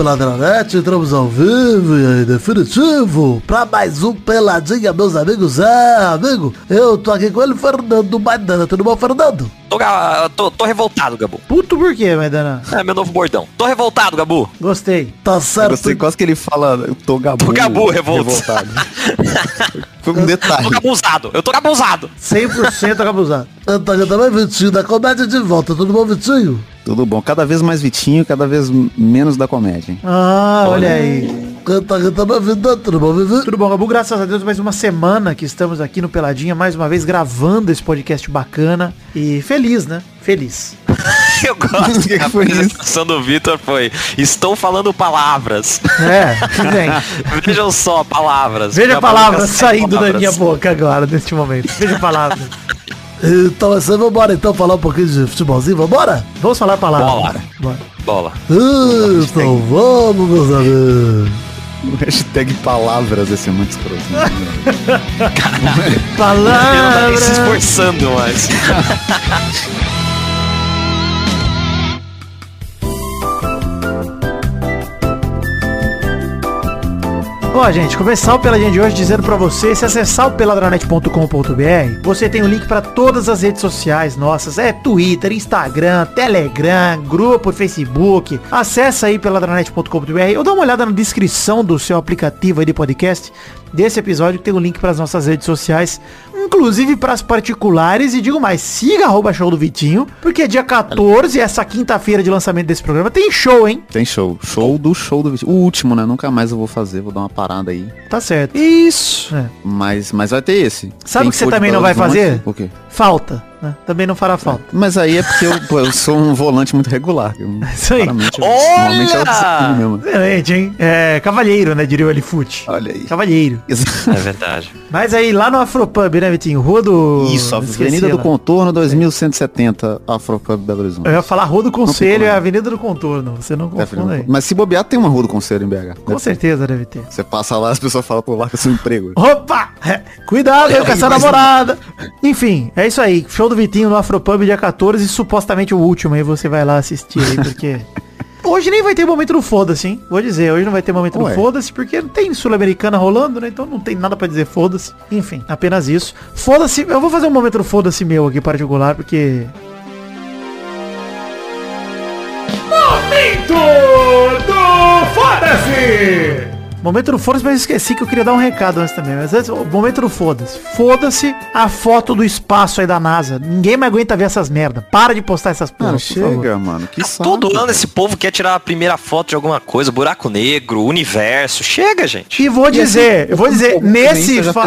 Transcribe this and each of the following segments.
Peladronete, entramos ao vivo e aí, definitivo pra mais um Peladinha, meus amigos. É, amigo, eu tô aqui com ele, Fernando Maidana. Tudo bom, Fernando? Tô, tô, tô, revoltado, Gabu. Puto por quê, Maidana? É meu novo bordão. Tô revoltado, Gabu. Gostei. Tá certo. Gostei quase que ele fala, eu tô Gabu. Tô Gabu revoltado. Foi um detalhe. Eu tô gabuzado, eu tô gabuzado. 100% gabuzado. Antônio também, Vitinho, da comédia de volta. Tudo bom, Vitinho? Tudo bom. Cada vez mais Vitinho, cada vez menos da comédia. Ah, olha, olha aí. Canta, canta, minha vida, tudo bom, Vivi? Tudo bom, Gabu? Graças a Deus, mais uma semana que estamos aqui no Peladinha, mais uma vez gravando esse podcast bacana. E feliz, né? Feliz. Eu gosto que a apresentação do Vitor foi Estou falando palavras. É, vem. Vejam só, palavras. Veja palavras saindo palavras. da minha boca agora, neste momento. Veja palavras. Então, assim, vambora então falar um pouquinho de futebolzinho, vambora? Vamos falar palavras. Bola. Bora. Bola. Então vamos, meus amigos. O hashtag palavras esse é muito escroto. palavras. se esforçando mais. Ó, gente, começar o Peladinha de hoje dizendo para você, se acessar o peladranet.com.br, você tem o um link para todas as redes sociais nossas, é Twitter, Instagram, Telegram, grupo, Facebook. Acessa aí peladranet.com.br ou dá uma olhada na descrição do seu aplicativo aí de podcast desse episódio que tem o um link para as nossas redes sociais inclusive para as particulares. E digo mais, siga arroba show do Vitinho, porque dia 14, essa quinta-feira de lançamento desse programa, tem show, hein? Tem show. Show do show do Vitinho. O último, né? Nunca mais eu vou fazer, vou dar uma parada aí. Tá certo. Isso. É. Mas, mas vai ter esse. Sabe o que você também não vai fazer? O quê? Falta. Né? Também não fará falta. Mas aí é porque eu, pô, eu sou um volante muito regular. Eu, Isso aí. Olha! É mesmo. Excelente, hein? É, cavalheiro, né? Diria o Elifute. Olha aí. Cavalheiro. É verdade. Mas aí, lá no Afropub, né, Vitinho? Rua do... Isso, Avenida do Contorno, 2170, Afropub Belo Horizonte. Eu ia falar Rua do Conselho, é Avenida do Contorno. Você não confunda aí. Mas se bobear, tem uma Rua do Conselho em BH. Com deve certeza ter. deve ter. Você passa lá, as pessoas falam, pô, larga seu emprego. Opa! É, cuidado com essa namorada. Enfim, é isso aí. Show do Vitinho no Afropub dia 14 e supostamente o último. Aí você vai lá assistir aí, porque... Hoje nem vai ter momento do foda-se, hein? Vou dizer, hoje não vai ter momento Ué. do foda-se, porque não tem Sul-Americana rolando, né? Então não tem nada para dizer foda-se. Enfim, apenas isso. Foda-se, eu vou fazer um momento do foda-se meu aqui particular, porque... Momento do foda-se! Momento do foda-se, mas esqueci que eu queria dar um recado antes também. Mas antes, o momento do foda-se. Foda-se a foto do espaço aí da NASA. Ninguém mais aguenta ver essas merda. Para de postar essas porra, chega, mano. Que saco, Todo ano esse povo quer tirar a primeira foto de alguma coisa. Buraco negro, universo. Chega, gente. E vou dizer, eu vou dizer, nesse, fa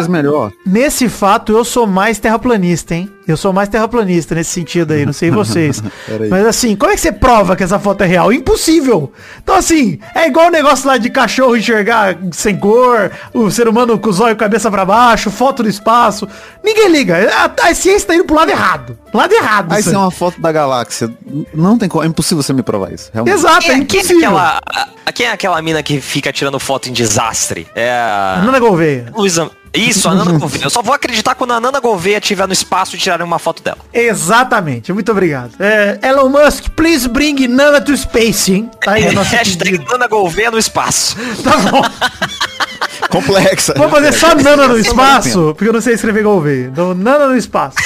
nesse fato eu sou mais terraplanista, hein? Eu sou mais terraplanista nesse sentido aí, não sei vocês. Mas assim, como é que você prova que essa foto é real? Impossível. Então assim, é igual o negócio lá de cachorro enxergar sem cor, o ser humano com os olhos cabeça para baixo, foto do espaço. Ninguém liga. A, a ciência tá indo pro lado errado. Lado errado. Aí isso é uma foto da galáxia. Não tem como, é impossível você me provar isso. Realmente. Exato, é, impossível. Quem é, aquela, a, quem é aquela mina que fica tirando foto em desastre? É a... Nana Gouveia. Luísa... Isso, a Nana Gouveia. Eu só vou acreditar quando a Nana Gouveia estiver no espaço e tirarem uma foto dela. Exatamente. Muito obrigado. É, Elon Musk, please bring Nana to space, hein? Tá aí a nossa Hashtag Nana Gouveia no espaço. Tá bom. Complexa. Vou fazer só Nana no espaço, porque eu não sei escrever Gouveia. Então, Nana no espaço.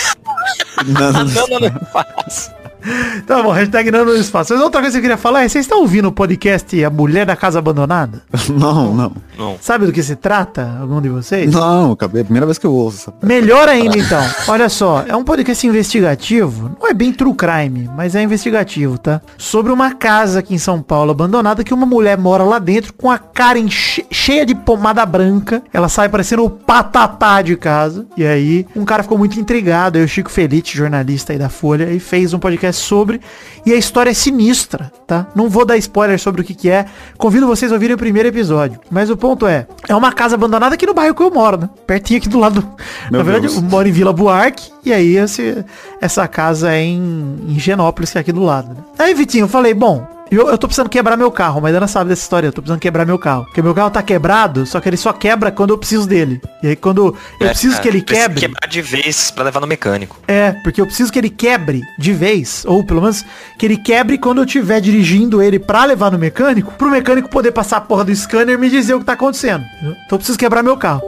Nana no espaço. Tá bom, hashtag não no espaço. Mas outra coisa que eu queria falar é, vocês estão ouvindo o podcast A Mulher da Casa Abandonada? Não, não. não. Sabe do que se trata, algum de vocês? Não, acabei, é a primeira vez que eu ouço. Melhor ainda então. Olha só, é um podcast investigativo, não é bem true crime, mas é investigativo, tá? Sobre uma casa aqui em São Paulo abandonada que uma mulher mora lá dentro com a cara che cheia de pomada branca. Ela sai parecendo o patatá de casa. E aí, um cara ficou muito intrigado, aí o Chico Felite, jornalista aí da Folha, e fez um podcast sobre. E a história é sinistra, tá? Não vou dar spoiler sobre o que que é. Convido vocês a ouvirem o primeiro episódio. Mas o ponto é, é uma casa abandonada aqui no bairro que eu moro, né? Pertinho aqui do lado. Meu Na verdade, Deus. eu moro em Vila Buarque. E aí esse, essa casa é em, em Genópolis, que é aqui do lado. Né? Aí, Vitinho, eu falei, bom, Eu, eu tô precisando quebrar meu carro, mas Dana sabe dessa história. Eu tô precisando quebrar meu carro. Porque meu carro tá quebrado, só que ele só quebra quando eu preciso dele. E aí quando eu É, preciso que ele quebre. quebrar de vez pra levar no mecânico. É, porque eu preciso que ele quebre de vez, ou pelo menos que ele quebre quando eu estiver dirigindo ele pra levar no mecânico, pro mecânico poder passar a porra do scanner e me dizer o que tá acontecendo. Então eu preciso quebrar meu carro.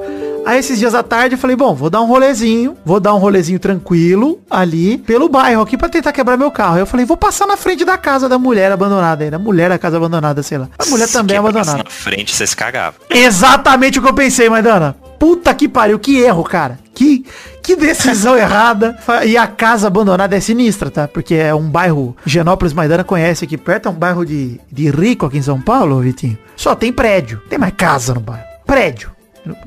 Aí esses dias à tarde eu falei, bom, vou dar um rolezinho, vou dar um rolezinho tranquilo ali pelo bairro aqui pra tentar quebrar meu carro. Aí eu falei, vou passar na frente da casa da mulher abandonada aí, da mulher da casa abandonada, sei lá. A mulher Se também é abandonada. na frente, você se cagava. Exatamente o que eu pensei, Maidana. Puta que pariu, que erro, cara. Que, que decisão errada. E a casa abandonada é sinistra, tá? Porque é um bairro, Genópolis Maidana conhece aqui perto, é um bairro de, de rico aqui em São Paulo, Vitinho. Só tem prédio, tem mais casa no bairro. Prédio.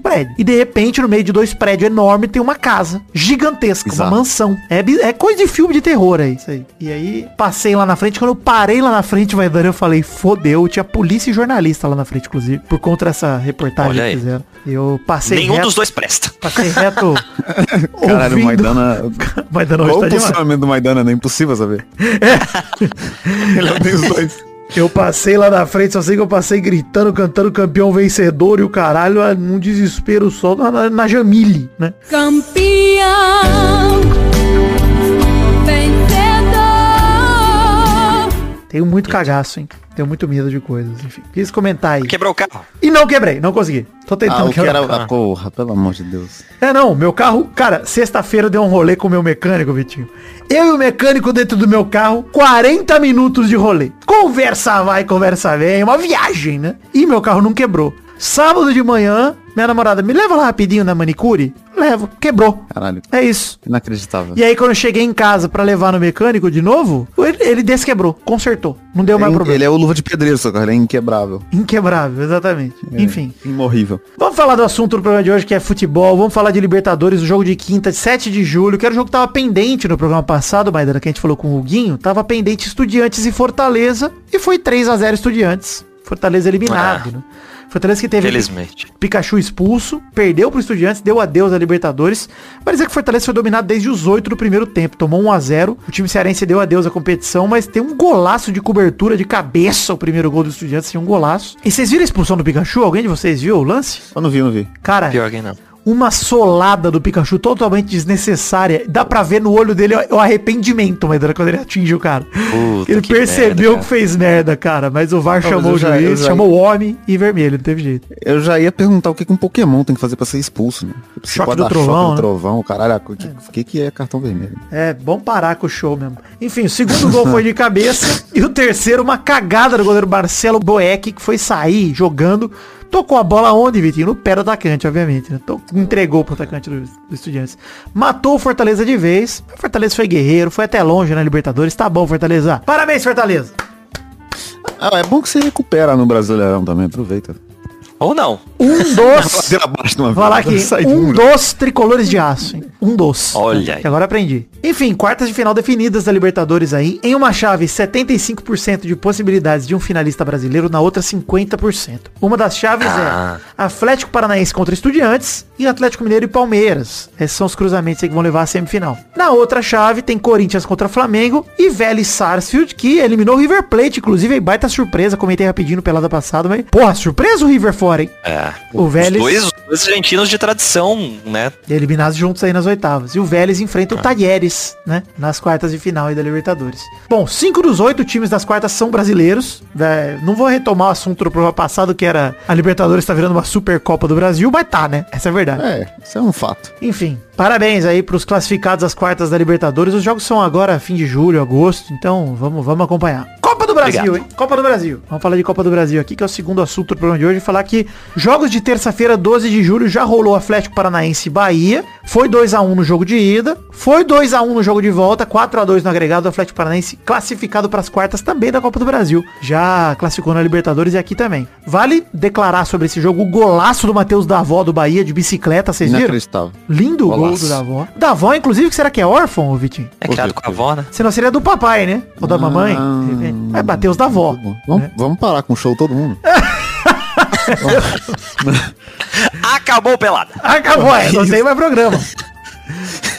Prédio. E de repente, no meio de dois prédios enormes, tem uma casa gigantesca, Bizarro. uma mansão. É, é coisa de filme de terror aí, isso aí. E aí, passei lá na frente. Quando eu parei lá na frente, Maidana, eu falei, fodeu. Tinha polícia e jornalista lá na frente, inclusive, por conta dessa reportagem Olha que aí. fizeram. Eu passei Nenhum reto, dos dois presta. Passei reto. Caralho, o ouvindo- Maidana. Maidana Qual hoje o tá demais. posicionamento do Maidana? É impossível saber. Ele tem os dois. Eu passei lá na frente, só sei que eu passei gritando, cantando campeão vencedor e o caralho, num desespero só na, na, na Jamile, né? Campeão, Tenho muito cagaço, hein? Tenho muito medo de coisas, enfim. Quis comentar aí. Quebrou o carro. E não quebrei, não consegui. Tô Ah, tentando o que quebrar. porra, pelo amor de Deus. É, não, meu carro, cara, sexta-feira deu um rolê com o meu mecânico, Vitinho. Eu e o mecânico dentro do meu carro, 40 minutos de rolê. Conversa vai, conversa vem, uma viagem, né? E meu carro não quebrou. Sábado de manhã, minha namorada, me leva lá rapidinho na manicure? Levo, quebrou. Caralho. É isso. Inacreditável. E aí quando eu cheguei em casa pra levar no mecânico de novo, ele, ele desquebrou, consertou. Não deu mais Ele- problema. Ele é o luva de pedreiro, só que ele é inquebrável. Inquebrável, exatamente. Enfim. Imorrível. Vamos falar do assunto do programa de hoje, que é futebol. Vamos falar de Libertadores, o jogo de quinta, 7 de julho, que era o jogo que tava pendente no programa passado, Maidana, que a gente falou com o Guinho. Tava pendente Estudiantes e Fortaleza. E foi 3 a 0 Estudiantes. Fortaleza eliminado, Ah. né? Fortaleza que teve Felizmente. Pikachu expulso, perdeu pro Estudiantes, deu adeus à Libertadores. Vai dizer que o Fortaleza foi dominado desde os 8 do primeiro tempo. Tomou 1 a 0 O time cearense deu adeus à competição, mas tem um golaço de cobertura de cabeça o primeiro gol do Estudiantes, tem um golaço. E vocês viram a expulsão do Pikachu? Alguém de vocês viu o lance? Eu não vi, não vi. Cara, Pior que não. Uma solada do Pikachu totalmente desnecessária. Dá pra ver no olho dele o arrependimento, Maidana, quando ele atinge o cara. Puta, ele que percebeu merda, que fez merda, cara. Mas o VAR mas chamou o já- juiz, já- chamou o homem e vermelho, não teve jeito. Eu já ia perguntar o que, que um Pokémon tem que fazer pra ser expulso, né? Você Choque do trovão, choque né? do trovão, caralho. O que, que, que é cartão vermelho? É, bom parar com o show mesmo. Enfim, o segundo gol foi de cabeça e o terceiro uma cagada do goleiro Marcelo Boeck, que foi sair jogando. Tocou a bola onde, Vitinho? No pé do atacante, obviamente. Né? Entregou pro atacante do, do Estudiantes. Matou o Fortaleza de vez. O Fortaleza foi guerreiro, foi até longe na Libertadores. Tá bom, Fortaleza. Parabéns, Fortaleza. Ah, é bom que você recupera no Brasileirão também, aproveita. Ou não. Um dos... Falar aqui, um dos tricolores de aço, hein? Um dos. Olha aí. Que agora aprendi. Enfim, quartas de final definidas da Libertadores aí. Em uma chave, 75% de possibilidades de um finalista brasileiro, na outra 50%. Uma das chaves Ah. é Atlético Paranaense contra Estudiantes e Atlético Mineiro e Palmeiras. Esses são os cruzamentos aí que vão levar a semifinal. Na outra chave, tem Corinthians contra Flamengo e Vélez Sarsfield, que eliminou o River Plate, inclusive, aí baita surpresa, comentei rapidinho no pelada passado, mas, porra, surpresa o River fora, hein? É. O Os Vélez... dois, os dois argentinos de tradição, né? Eliminados juntos aí nas oitavas. E o Vélez enfrenta o Talheres, né? Nas quartas de final aí da Libertadores. Bom, cinco dos oito times das quartas são brasileiros. É, não vou retomar o assunto do programa passado, que era a Libertadores tá virando uma Supercopa do Brasil, mas tá, né? Essa é a verdade. É, isso é um fato. Enfim, parabéns aí pros classificados às quartas da Libertadores. Os jogos são agora fim de julho, agosto, então vamos, vamos acompanhar. Copa do Brasil, Obrigado. hein? Copa do Brasil. Vamos falar de Copa do Brasil aqui, que é o segundo assunto do programa de hoje. Falar que jogos de terça-feira, 12 de julho, já rolou Atlético Paranaense e Bahia. Foi 2 a 1 no jogo de ida. Foi 2 a 1 no jogo de volta. 4 a 2 no agregado do Atlético Paranaense, classificado para as quartas também da Copa do Brasil. Já classificou na Libertadores e aqui também. Vale declarar sobre esse jogo o golaço do Matheus Davó do Bahia de bicicleta, vocês viram? Lindo o gol Golaço. do Davó. Davó, inclusive, que será que é órfão, Vitinho? É criado com a avó, né? Senão seria do papai, né? Ou da mamãe. Vai bater os da avó. Vamos, vamos parar com o show todo mundo. Acabou pelada. Acabou, é, não tem mais programa.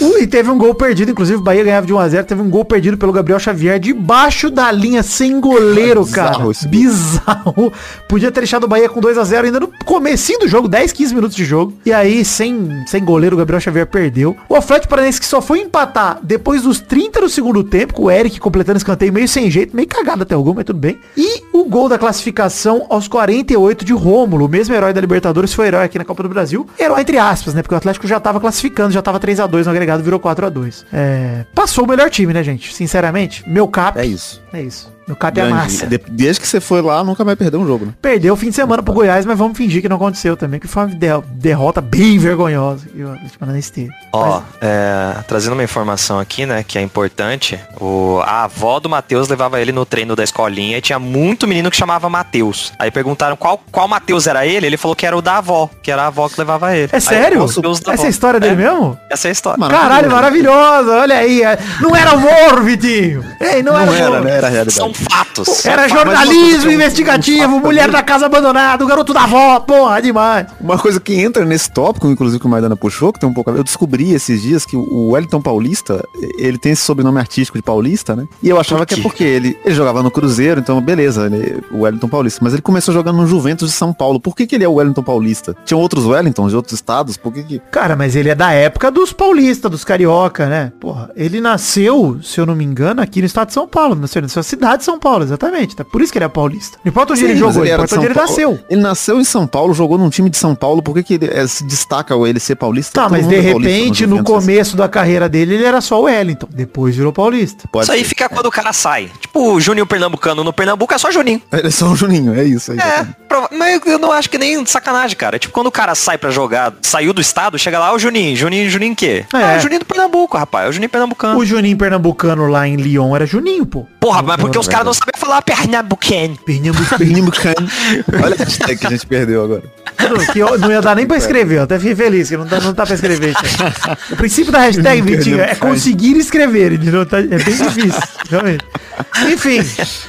E teve um gol perdido, inclusive o Bahia ganhava de 1x0, teve um gol perdido pelo Gabriel Xavier debaixo da linha, sem goleiro, Bizarro cara. Bizarro. Podia ter deixado o Bahia com 2x0 ainda no comecinho do jogo, 10, 15 minutos de jogo. E aí, sem, sem goleiro, o Gabriel Xavier perdeu. O Atlético Paranaense que só foi empatar depois dos 30 do segundo tempo, com o Eric completando escanteio meio sem jeito, meio cagado até o gol, mas tudo bem. E o gol da classificação aos 48 de Rômulo, o mesmo herói da Libertadores, foi herói aqui na Copa do Brasil. Herói entre aspas, né? Porque o Atlético já tava classificando, já tava 3x2 no agregado, virou 4x2. É, passou o melhor time, né, gente? Sinceramente, meu cap. É isso. É isso. Meu cap é massa. De- Desde que você foi lá, nunca mais perdeu um jogo, né? Perdeu o fim de semana pro Goiás, mas vamos fingir que não aconteceu também, que foi uma de- derrota bem vergonhosa que o Atlético Paranaense teve. Ó, é, trazendo uma informação aqui, né, que é importante. O, a avó do Matheus levava ele no treino da escolinha e tinha muito menino que chamava Matheus. Aí perguntaram qual, qual Matheus era ele, ele falou que era o da avó, que era a avó que levava ele. É Aí, sério? Essa é a história dele É, mesmo? Essa é a história. Caralho, maravilhosa, olha aí. é- Não era humor, Vitinho. Ei, não, Não era, era, humor. né? Era a realidade. São fatos. Era jornalismo investigativo, um mulher da casa abandonada, o garoto da avó, porra, demais. Uma coisa que entra nesse tópico, inclusive que o Maidana puxou, que tem um pouco a ver, eu descobri esses dias que o Wellington Paulista, ele tem esse sobrenome artístico de Paulista, né? E eu achava que é porque ele, ele jogava no Cruzeiro, então beleza, ele, o Wellington Paulista. Mas ele começou jogando no Juventus de São Paulo. Por que, que ele é o Wellington Paulista? Tinham outros Wellingtons de outros estados? Por que que... Cara, mas ele é da época dos paulistas, dos carioca, né? Porra, ele nasceu, se eu não me engano, aqui no estado de São Paulo, nasceu na sua cidade de São Paulo, exatamente. Tá? Por isso que ele é paulista. Não importa onde ele Sim, mas jogou, era importa de onde ele São nasceu. Ele nasceu em São Paulo, jogou num time de São Paulo. Por que, que ele é, se destaca ou ele ser paulista? Tá, Todo mas de é repente, no Juventus. começo da carreira dele, ele era só o Wellington. Depois virou paulista. Pode Isso aí ser. fica quando o cara sai. Tipo o Juninho Pernambucano. No Pernambuco é só Juninho. Ele é só um Juninho, é isso. É, É, mas eu não acho que nem sacanagem, cara. É tipo quando o cara sai pra jogar, saiu do estado, chega lá, o Juninho. Juninho, Juninho o quê? É. Ah, o Juninho do Pernambuco, rapaz. É o Juninho Pernambucano. O Juninho Pernambucano lá em Lyon era Juninho, pô. Porra, mas porque os caras não sabem falar Pernambucano. Pernambucano. Pernambucano. Olha a hashtag que a gente perdeu agora. que eu- não ia dar nem pra escrever, eu até fiquei feliz que não tá, não tá pra escrever. Cara. O princípio da hashtag, Vitinho, é conseguir escrever, entendeu? Tá- É bem difícil, realmente. Enfim,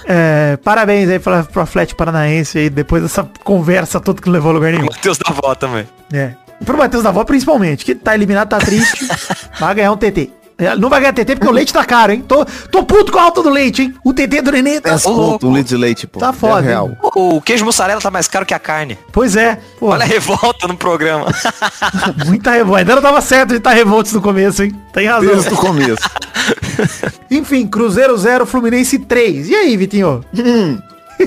é, parabéns aí pra, pro Atlético Paranaense aí, depois dessa conversa toda que não levou a lugar nenhum. Matheus da avó também. É. Pro Matheus da Avó, principalmente, que tá eliminado, tá triste, vai ganhar um TT. É, Não vai ganhar TT porque o leite tá caro, hein? Tô, tô puto com a alta do leite, hein? O TT do Nenê tá... 10 Ô, conto, um litro de leite, pô. Tá É foda, real. hein? O, o queijo mussarela tá mais caro que a carne. Pois é. Pô, Olha a revolta no programa. muita revolta. Ainda não tava certo de estar revoltos no começo, hein? Tem razão. Desde o começo. Enfim, Cruzeiro 0, Fluminense 3. E aí, Vitinho?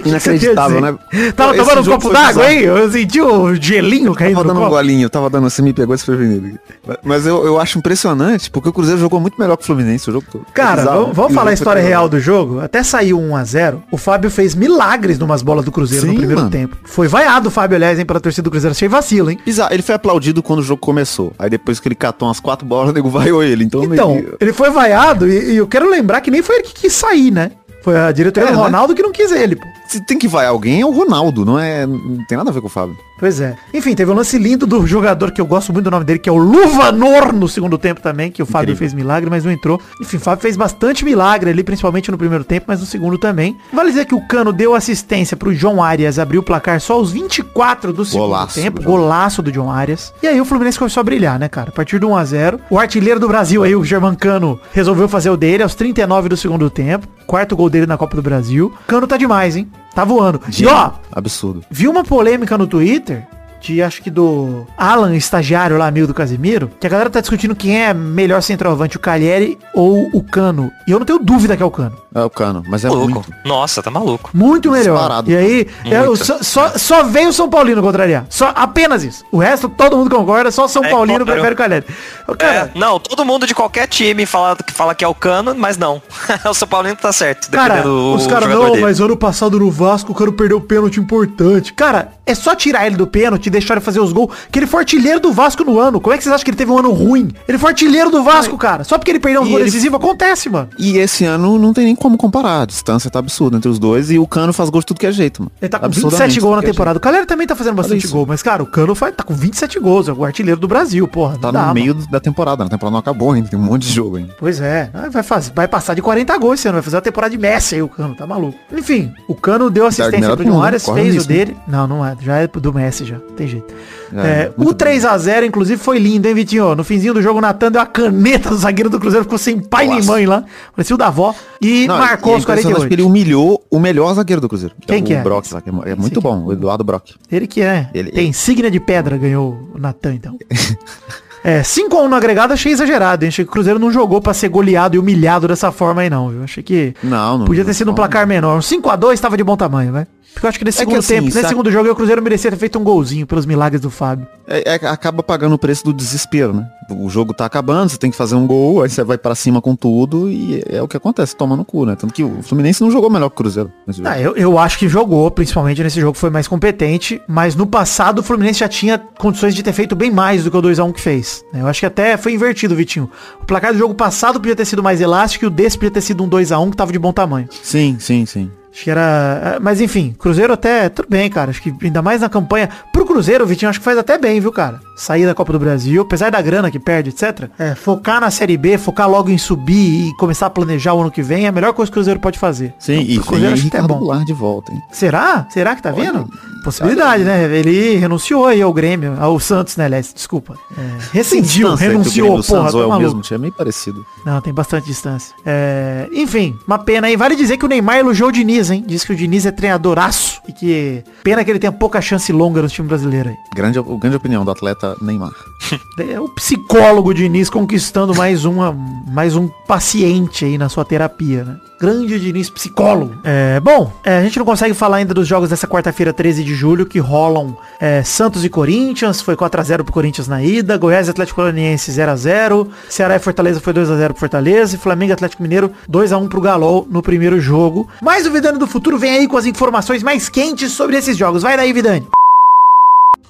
Inacreditável, né? Tava Esse tomando um copo d'água, hein? Eu senti o gelinho caindo Tava no dando um golinho, tava dando, você me pegou desprevenido. Mas eu, eu acho impressionante, porque o Cruzeiro jogou muito melhor que o Fluminense o jogo todo. Cara, bizarro, vamos, vamos falar a história real do jogo. Até saiu 1x0. O Fábio fez milagres numas bolas do Cruzeiro no Sim, primeiro mano. tempo. Foi vaiado o Fábio, aliás, hein, pela torcida do Cruzeiro. Achei vacilo, hein? Bizarro, ele foi aplaudido quando o jogo começou. Aí depois que ele catou umas quatro bolas, o nego vaiou ele. Então, Então, meio ele foi vaiado e, e eu quero lembrar que nem foi ele que quis sair, né? Foi a diretoria É, do né? Ronaldo que não quis ele, pô. se tem que vaiar alguém é o Ronaldo, não é. Não tem nada a ver com o Fábio. Pois é. Enfim, teve um lance lindo do jogador que eu gosto muito do nome dele, que é o Luvanor no segundo tempo também, que o Fábio Incrível. fez milagre, mas não entrou. Enfim, o Fábio fez bastante milagre ali, principalmente no primeiro tempo, mas no segundo também. Vale dizer que o Cano deu assistência pro João Arias abrir o placar só aos 24 do segundo Golaço tempo. do João. Golaço do John Arias. E aí o Fluminense começou a brilhar, né, cara? A partir do 1x0. O artilheiro do Brasil aí, o German Cano, resolveu fazer o dele aos 39 do segundo tempo. Quarto gol dele na Copa do Brasil. Cano tá demais, hein? Tá voando. E ó, Absurdo. Vi uma polêmica no Twitter de acho que do Alan, estagiário lá, amigo do Casimiro, que a galera tá discutindo quem é melhor centroavante, o Calheri ou o Cano. E eu não tenho dúvida que é o Cano. É o Cano, mas é louco. muito. Nossa, tá maluco. Muito melhor. Disparado. E aí, é, só, só, só veio o São Paulino contrariar. Só, apenas isso. O resto, todo mundo concorda, só o São É, Paulino claro. prefere o Calheri. Ô, Cara, É, não, todo mundo de qualquer time fala que, fala que é o Cano, mas não. o São Paulino tá certo, Cara, dependendo os do caras, não, dele. mas ano passado no Vasco o cara perdeu o pênalti importante. Cara, é só tirar ele do pênalti e deixar ele fazer os gols, que ele foi artilheiro do Vasco no ano. Como é que vocês acham que ele teve um ano ruim? Ele foi artilheiro do Vasco, cara. Só porque ele perdeu um gol decisivo, acontece, mano. E esse ano não tem nem como comparar. A distância tá absurda entre os dois. E o Cano faz gol de tudo que é jeito, mano. Ele tá com Absurdamente 27 gols na é temporada. O Calera também tá fazendo bastante gol, mas, cara, o Cano faz, tá com 27 gols, é o artilheiro do Brasil, porra. Tá não no dá, mano. meio da temporada. A temporada não acabou ainda. Tem um monte de jogo ainda. Pois é, Ah, vai, fazer, vai passar de 40 gols esse ano, vai fazer uma temporada de Messi aí o Cano, tá maluco. Enfim, o Cano deu assistência pro João Arias, fez o né? dele. Não, não é, já é do Messi já, tem jeito. É, muito o 3x0, inclusive, foi lindo, hein, Vitinho? No finzinho do jogo, o Natan deu a caneta do zagueiro do Cruzeiro, ficou sem pai nem Nossa. mãe lá. Parecia o da avó. E Não, marcou e é os impressionante 48. que ele humilhou o melhor zagueiro do Cruzeiro. Quem o que é? Brock lá, que é, é muito bom, o Eduardo Brock. Ele que é. Ele- Tem insígnia de pedra, ganhou o Natan, então. É, 5x1 no agregado achei exagerado, hein? Achei que o Cruzeiro não jogou pra ser goleado e humilhado dessa forma aí, não, viu? Achei que Não, não. podia ter sido um não. placar menor. Um 5x2 tava de bom tamanho, vai. Porque eu acho que nesse É que segundo assim, tempo, nesse sabe- segundo jogo, o Cruzeiro merecia ter feito um golzinho pelos milagres do Fábio. É, é, acaba pagando o preço do desespero, né? O jogo tá acabando, você tem que fazer um gol, aí você vai pra cima com tudo e é o que acontece, toma no cu, né? Tanto que o Fluminense não jogou melhor que o Cruzeiro. nesse. Ah, eu, eu acho que jogou, principalmente nesse jogo, foi mais competente, mas no passado o Fluminense já tinha condições de ter feito bem mais do que o 2x1 que fez. né? Eu acho que até foi invertido, Vitinho. O placar do jogo passado podia ter sido mais elástico e o desse podia ter sido um 2x1 que tava de bom tamanho. Sim, sim, sim. Acho que era. Mas enfim, Cruzeiro até. Tudo bem, cara. Acho que ainda mais na campanha. Pro Cruzeiro, Vitinho, acho que faz até bem, viu, cara? Sair da Copa do Brasil, apesar da grana que perde, etc. É, focar na Série B, focar logo em subir e começar a planejar o ano que vem é a melhor coisa que o Cruzeiro pode fazer. Sim, e pro tem Cruzeiro acho que é bom. De volta, hein? Será? Será que tá Olha, vendo? Possibilidade, né? Ele renunciou aí ao Grêmio, ao Santos, né, aliás, desculpa. É, rescindiu, Distância entre o renunciou, porra, tá é o mesmo time, é meio parecido. Não, tem bastante distância. É, enfim, uma pena aí. Vale dizer que o Neymar elogiou o Diniz, hein? Diz que o Diniz é treinadoraço e que pena que ele tenha pouca chance longa no time brasileiro aí. Grande, grande opinião do atleta Neymar. É o psicólogo Diniz conquistando mais uma, mais um paciente aí na sua terapia, né? Grande Diniz psicólogo. É, bom, é, a gente não consegue falar ainda dos jogos dessa quarta-feira, 13 de julho, que rolam é, Santos e Corinthians, foi 4x0 pro Corinthians na ida, Goiás e Atlético Paranaense 0x0, Ceará e Fortaleza foi 2x0 pro Fortaleza, e Flamengo e Atlético Mineiro 2x1 pro Galol no primeiro jogo. Mas o Vidani do Futuro vem aí com as informações mais quentes sobre esses jogos. Vai daí, Vidani.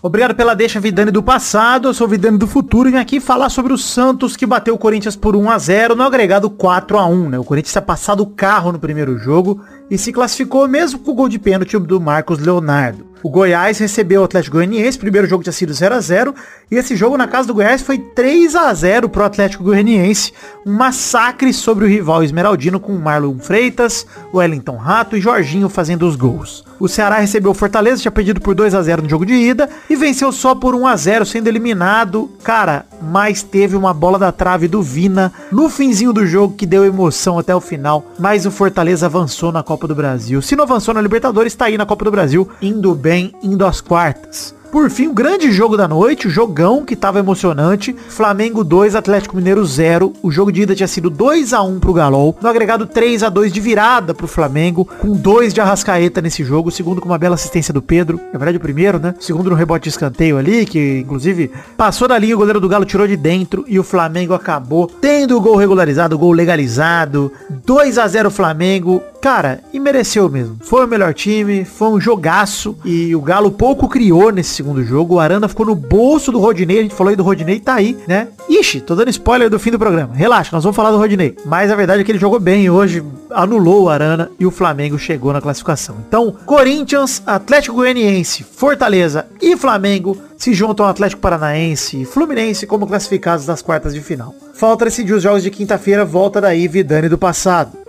Obrigado pela deixa, Vidani do passado. Eu sou Vidani do futuro e vim aqui falar sobre o Santos que bateu o Corinthians por 1 a 0 no agregado 4 a 1 né? O Corinthians tinha passado o carro no primeiro jogo e se classificou mesmo com o gol de pênalti do Marcos Leonardo. O Goiás recebeu o Atlético Goianiense, primeiro jogo tinha sido 0 a 0 e esse jogo na casa do Goiás foi 3 a 0 pro Atlético Goianiense, um massacre sobre o rival esmeraldino com Marlon Freitas, Wellington Rato e Jorginho fazendo os gols. O Ceará recebeu o Fortaleza, tinha perdido por 2 a 0 no jogo de ida e venceu só por 1 a 0 sendo eliminado. Cara, mas teve uma bola da trave do Vina no finzinho do jogo que deu emoção até o final, mas o Fortaleza avançou na Copa do Brasil. Se não avançou na Libertadores, tá aí na Copa do Brasil, indo bem, indo às quartas. Por fim, o grande jogo da noite, o jogão que tava emocionante. Flamengo 2, Atlético Mineiro 0. O jogo de ida tinha sido 2 a 1 pro Galol. No agregado 3 a 2 de virada pro Flamengo, com dois de Arrascaeta nesse jogo, segundo com uma bela assistência do Pedro. Na verdade, o primeiro, né? Segundo no rebote de escanteio ali, que inclusive passou da linha, o goleiro do Galo tirou de dentro e o Flamengo acabou tendo o gol regularizado, o gol legalizado. 2 a 0 Flamengo. Cara, e mereceu mesmo. Foi o melhor time, foi um jogaço e o Galo pouco criou nesse segundo jogo. O Aranda ficou no bolso do Rodinei, a gente falou aí do Rodinei, tá aí, né? Ixi, tô dando spoiler do fim do programa. Relaxa, nós vamos falar do Rodinei. Mas a verdade é que ele jogou bem hoje, anulou o Arana e o Flamengo chegou na classificação. Então, Corinthians, Atlético Goianiense, Fortaleza e Flamengo se juntam ao Atlético Paranaense e Fluminense como classificados das quartas de final. Falta decidir os jogos de quinta-feira, volta daí Vidani do passado.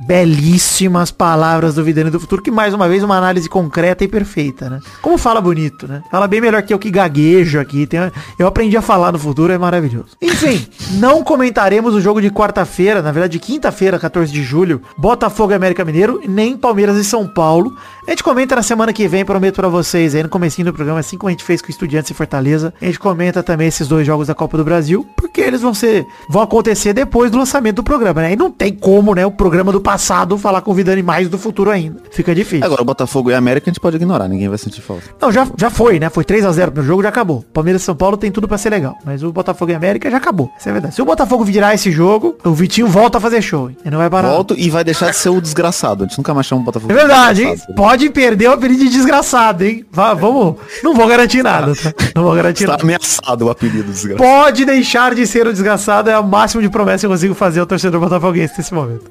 Belíssimas palavras do Vidani do Futuro, que mais uma vez uma análise concreta e perfeita, né? Como fala bonito, né? Fala bem melhor que eu que gaguejo aqui. Tem- Eu aprendi a falar no futuro, é maravilhoso. Enfim, não comentaremos o jogo de quarta-feira, na verdade de quinta-feira, 14 de julho, Botafogo e América Mineiro, nem Palmeiras e São Paulo. A gente comenta na semana que vem, prometo pra vocês aí no comecinho do programa, assim como a gente fez com Estudiantes e Fortaleza. A gente comenta também esses dois jogos da Copa do Brasil, porque eles vão ser, vão acontecer depois do lançamento do programa, né? E não tem como, né, o programa do passado falar com o Vidani mais do futuro ainda. Fica difícil. Agora, o Botafogo e a América a gente pode ignorar, ninguém vai sentir falta. Não, já, já foi, né? Foi 3 a 0 no jogo, já acabou. Palmeiras e São Paulo tem tudo pra ser legal. Mas o Botafogo e América já acabou. Isso é verdade. Se o Botafogo virar esse jogo, o Vitinho volta a fazer show. hein? E não vai parar. Volto e vai deixar de ser o desgraçado. A gente nunca mais chama o Botafogo É de verdade, hein? desgraçado. Pode perder o apelido de desgraçado, hein? Vá, vamos. Não vou garantir nada, tá? Não vou garantir Está nada. ameaçado o apelido desgraçado. Pode deixar de ser o desgraçado, é o máximo de promessa que eu consigo fazer ao torcedor botafoguense nesse momento.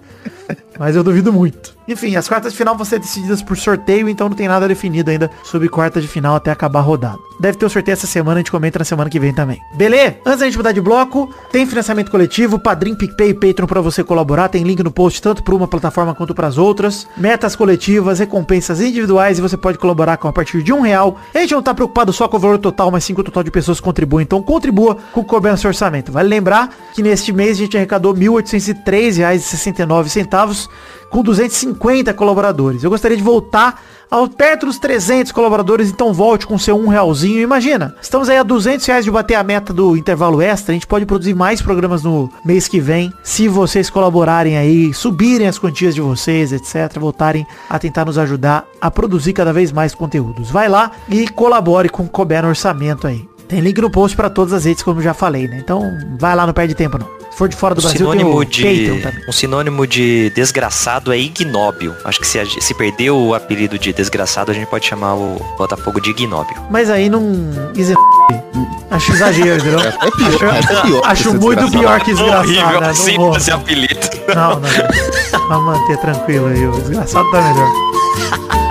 Mas eu duvido muito. Enfim, as quartas de final vão ser decididas por sorteio, então não tem nada definido ainda sobre quarta de final até acabar a rodada. Deve ter o sorteio essa semana, a gente comenta na semana que vem também. Beleza? Antes da gente mudar de bloco, tem financiamento coletivo, Padrim, PicPay e Patreon pra você colaborar. Tem link no post tanto para uma plataforma quanto para as outras. Metas coletivas, recompensas individuais e você pode colaborar com a partir de um real. A gente não tá preocupado só com o valor total, mas sim com o total de pessoas que contribuem. Então contribua com o seu orçamento. Vale lembrar que neste mês a gente arrecadou R$ 1.803,69 com 250 colaboradores. Eu gostaria de voltar ao perto dos 300 colaboradores, então volte com seu um realzinho. Imagina, estamos aí a 200 reais de bater a meta do intervalo extra. A gente pode produzir mais programas no mês que vem, se vocês colaborarem aí, subirem as quantias de vocês, etc. Voltarem a tentar nos ajudar a produzir cada vez mais conteúdos. Vai lá e colabore com o couber no orçamento aí. Tem link no post para todas as redes, como já falei, né? Então vai lá, não perde tempo não. Se for de fora do Um Brasil, sinônimo, tem o Patreon de, também. um sinônimo de desgraçado é ignóbil. Acho que se, se perder o apelido de desgraçado, a gente pode chamar o Botafogo de ignóbil. Mas aí não... é Acho exagero, entendeu? É pior, é até pior que Acho muito desgraçado. pior que desgraçado, né? Não vou. esse apelido. Não, não. Vamos manter tranquilo aí. O desgraçado tá melhor.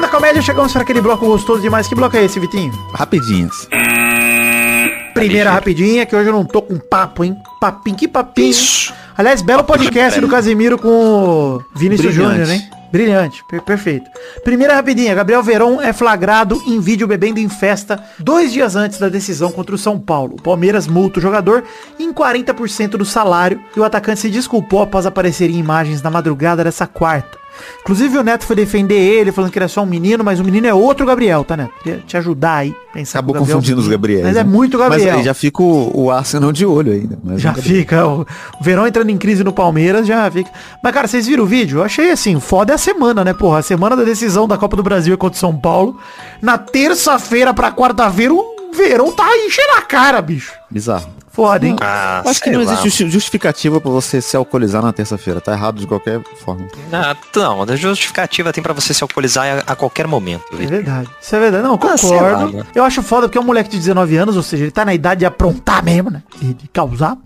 Da comédia, chegamos para aquele bloco gostoso demais. Que bloco é esse, Vitinho? Rapidinhas. Primeira rapidinha, que hoje eu não tô com papo, hein? Papinho, que papinho. Aliás, belo podcast do Casimiro com o Vinícius. Júnior, hein? Brilhante, per- perfeito. Primeira rapidinha, Gabriel Veron é flagrado em vídeo bebendo em festa dois dias antes da decisão contra o São Paulo. O Palmeiras multa o jogador em 40% do salário e o atacante se desculpou após aparecer em imagens na madrugada dessa quarta. Inclusive o Neto foi defender ele, falando que ele é só um menino, mas o menino é outro Gabriel, tá, Neto? Queria te ajudar aí. Pensar Acabou Gabriel é confundindo os menino. Gabriéis. Mas é né? muito Gabriel. Mas aí já fica o, o Arsenal de olho ainda. mas Já é um Gabriel. fica, o Verão entrando em crise no Palmeiras, já fica. Mas, cara, vocês viram o vídeo? Eu achei assim, foda é a semana, né, porra? A semana da decisão da Copa do Brasil é contra o São Paulo. Na terça-feira pra quarta-feira, o Verão tá enchendo a cara, bicho. Bizarro. Foda, hein? Ah, Acho que não lá. existe justi- justificativa pra você se alcoolizar na terça-feira. Tá errado de qualquer forma. Ah, não, a justificativa tem pra você se alcoolizar a, a qualquer momento. É Vitor. verdade. Isso é verdade. Não, Ah, concordo. né? eu acho foda porque é um moleque de 19 anos, ou seja, ele tá na idade de aprontar mesmo, né? De, de causar.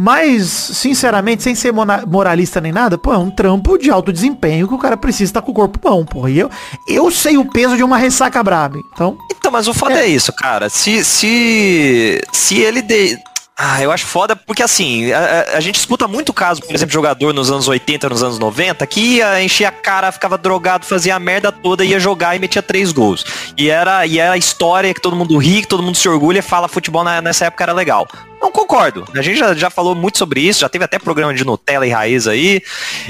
Mas, sinceramente, sem ser moralista nem nada, pô, é um trampo de alto desempenho que o cara precisa estar com o corpo bom, porra. E eu, eu sei o peso de uma ressaca braba. Então, Então, mas o foda é, isso, cara. Se, se, se ele de... Ah, eu acho foda porque assim, a, a- gente escuta muito caso, por exemplo, jogador nos anos 80, nos anos 90, que ia encher a cara, ficava drogado, fazia a merda toda, ia jogar e metia três gols. E era, e era a história que todo mundo ri, que todo mundo se orgulha e fala futebol na- nessa época era legal. Não concordo. A gente já, já falou muito sobre isso, já teve até programa de Nutella e Raiz aí,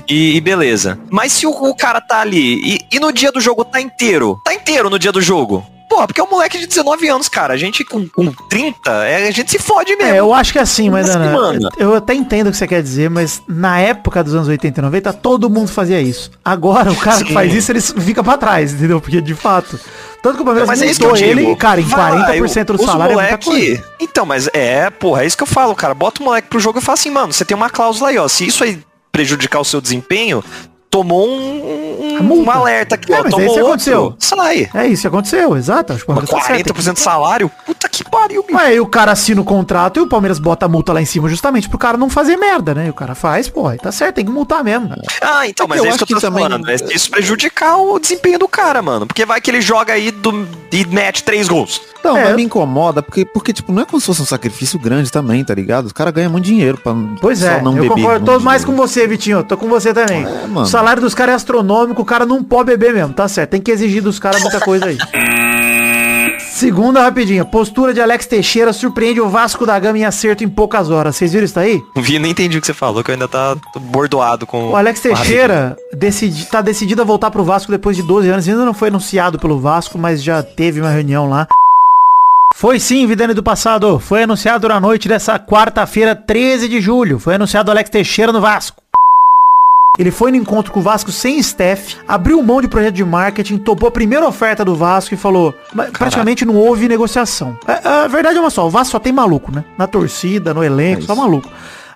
e, e beleza. Mas se o, o cara tá ali e, e no dia do jogo tá inteiro, tá inteiro no dia do jogo. Porra, porque é um moleque de 19 anos, cara. A gente com, com 30, é, a gente se fode mesmo. é, eu acho que é assim, mas que Ana, eu até entendo o que você quer dizer, mas na época dos anos 80 e 90, todo mundo fazia isso. Agora, o cara que Sim. faz isso, ele fica pra trás, entendeu? Porque, de fato, tanto que o Palmeiras Mas é que eu ele, cara, em Vai, 40% do os salário é moleque- coisa. Então, mas é, porra, é isso que eu falo, cara. Bota o moleque pro jogo e fala assim, mano, você tem uma cláusula aí, ó. Se isso aí prejudicar o seu desempenho, tomou um, um, um alerta aqui, É, ó. mas tomou aí isso outro, aconteceu. Sai. É isso que aconteceu, exato. Acho que o Mas Palmeiras tá certo. 40% de salário? Puta que pariu, bicho. Aí o cara assina o contrato e o Palmeiras bota a multa lá em cima justamente pro cara não fazer merda, né? E o cara faz, pô, aí tá certo, tem que multar mesmo. Ah, então, É mas que é eu isso que eu acho tô que também- falando. É isso prejudicar o desempenho do cara, mano. Porque vai que ele joga aí do, e mete três gols. Não, É. mas me incomoda, porque, porque, tipo, não é como se fosse um sacrifício grande também, tá ligado? Os caras ganham muito dinheiro pra Pois só é, não eu beber. concordo, muito tô mais com você, Vitinho, tô com você também. É, mano. Salário dos caras é astronômico, o cara não pode beber mesmo, tá certo, tem que exigir dos caras muita coisa aí. Segunda rapidinha, postura de Alex Teixeira surpreende o Vasco da Gama em acerto em poucas horas. Vocês viram isso aí? Vi, nem entendi o que você falou, que eu ainda tá bordoado com... O Alex Teixeira decidi, tá decidido a voltar pro Vasco depois de 12 anos. Ainda não foi anunciado pelo Vasco, mas já teve uma reunião lá. Foi sim, Vidane do passado. Foi anunciado na noite dessa quarta-feira, 13 de julho. Foi anunciado o Alex Teixeira no Vasco. Ele foi no encontro com o Vasco sem staff, abriu mão de projeto de marketing, topou a primeira oferta do Vasco e falou, "Mas praticamente não houve negociação. A, a verdade é uma só, o Vasco só tem maluco, né? Na torcida, no elenco, É só maluco.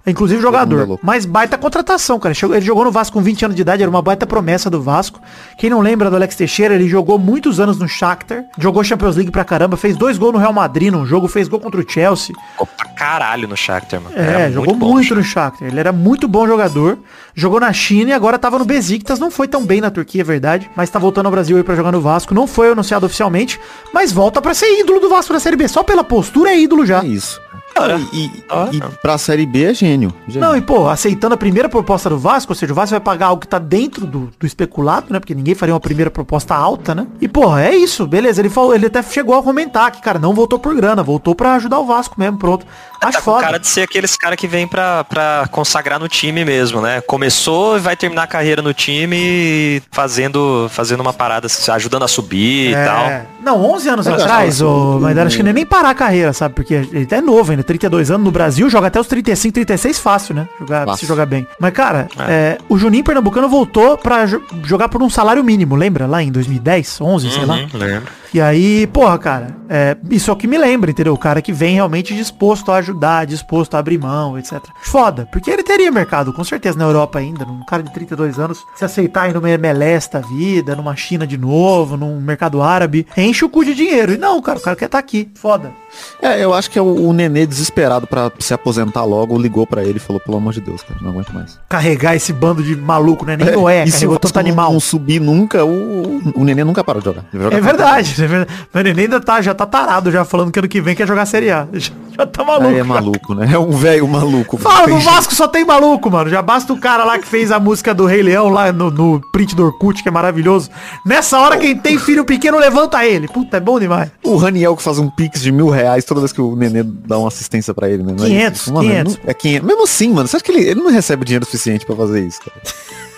Inclusive é jogador. louco. Mas baita contratação, cara. Ele jogou no Vasco com 20 anos de idade, era uma baita promessa do Vasco. Quem não lembra do Alex Teixeira, ele jogou muitos anos no Shakhtar, jogou Champions League pra caramba, fez dois gols no Real Madrid num jogo, fez gol contra o Chelsea. Ficou pra caralho no Shakhtar, mano. É, Era jogou bom muito no Shakhtar. Ele era muito bom jogador. Jogou na China e agora tava no Besiktas. Não foi tão bem na Turquia, é verdade. Mas tá voltando ao Brasil aí pra jogar no Vasco. Não foi anunciado oficialmente, mas volta pra ser ídolo do Vasco na Série B. Só pela postura é ídolo já. É isso. Ora. E, e, Ora. e pra Série B é gênio. gênio. Não, e pô, aceitando a primeira proposta do Vasco, ou seja, o Vasco vai pagar algo que tá dentro do, do especulado, né? Porque ninguém faria uma primeira proposta alta, né? E, porra, é isso, beleza. Ele falou, ele até chegou a comentar que, cara, não voltou por grana, voltou pra ajudar o Vasco mesmo, pronto. Acho Tá com foda. cara de ser aqueles cara que vem pra, pra consagrar no time mesmo, né? Começou e vai terminar a carreira no time fazendo, fazendo uma parada, ajudando a subir e tal. É. Não, 11 anos Eu atrás, o mas o- acho que nem nem parar a carreira, sabe? Porque ele é novo ainda, 32 anos no Brasil, joga até os 35, 36 fácil, né? Jogar, Fácil. se jogar bem. Mas, cara, é, o Juninho Pernambucano voltou pra jo- jogar por um salário mínimo, lembra? Lá em 2010, 11, sei lá. Uhum, lembro. E aí, porra, cara, é, isso é o que me lembra, entendeu? O cara que vem realmente disposto a ajudar, disposto a abrir mão, etc. Foda, porque ele teria mercado, com certeza, na Europa ainda, num cara de 32 anos, se aceitar ir numa MLS da vida, numa China de novo, num mercado árabe, enche o cu de dinheiro. E não, cara, o cara quer estar aqui. Foda. É, eu acho que é o, o Nenê desesperado pra se aposentar logo, ligou pra ele e falou, pelo amor de Deus, cara, não aguento mais. Carregar esse bando de maluco, né? Nem Noé, e se carregou tanto animal. não subir nunca, o, o Nenê nunca parou de jogar. Ele joga É verdade, é verdade. O Nenê ainda tá, já tá tarado, já falando que ano que vem quer jogar Série A. Já, já tá maluco. Aí é maluco, né? É um velho maluco. Fala, no Vasco só tem maluco, mano. Já basta o cara lá que fez a música do Rei Leão lá no, no print do Orkut, que é maravilhoso. Nessa hora, quem tem filho pequeno, levanta ele. Puta, é bom demais. O Raniel que faz um pix de mil reais toda vez que o Nenê dá uma assistência pra ele, né? Não é 500, isso? Mano, 500. não- É 500. Mesmo assim, mano, você acha que ele, ele não recebe dinheiro suficiente pra fazer isso, cara?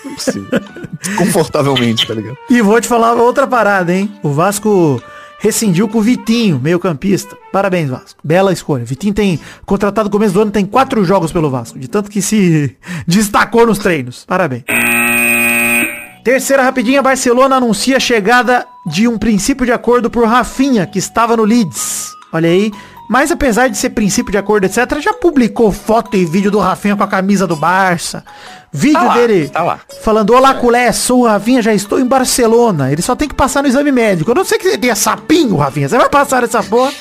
Não é possível. Confortavelmente, tá ligado? E vou te falar outra parada, hein? O Vasco rescindiu com o Vitinho, meio campista. Parabéns, Vasco. Bela escolha. Vitinho tem, contratado no começo do ano, tem quatro jogos pelo Vasco. De tanto que se destacou nos treinos. Parabéns. Terceira rapidinha, Barcelona anuncia a chegada de um princípio de acordo por Rafinha, que estava no Leeds. Olha aí. Mas apesar de ser princípio de acordo, etc., já publicou foto e vídeo do Rafinha com a camisa do Barça. Vídeo Tá lá, dele tá lá. falando, olá culé, sou o Rafinha, já estou em Barcelona. Ele só tem que passar no exame médico. Eu não sei que você tenha sapinho, Rafinha. Você vai passar essa porra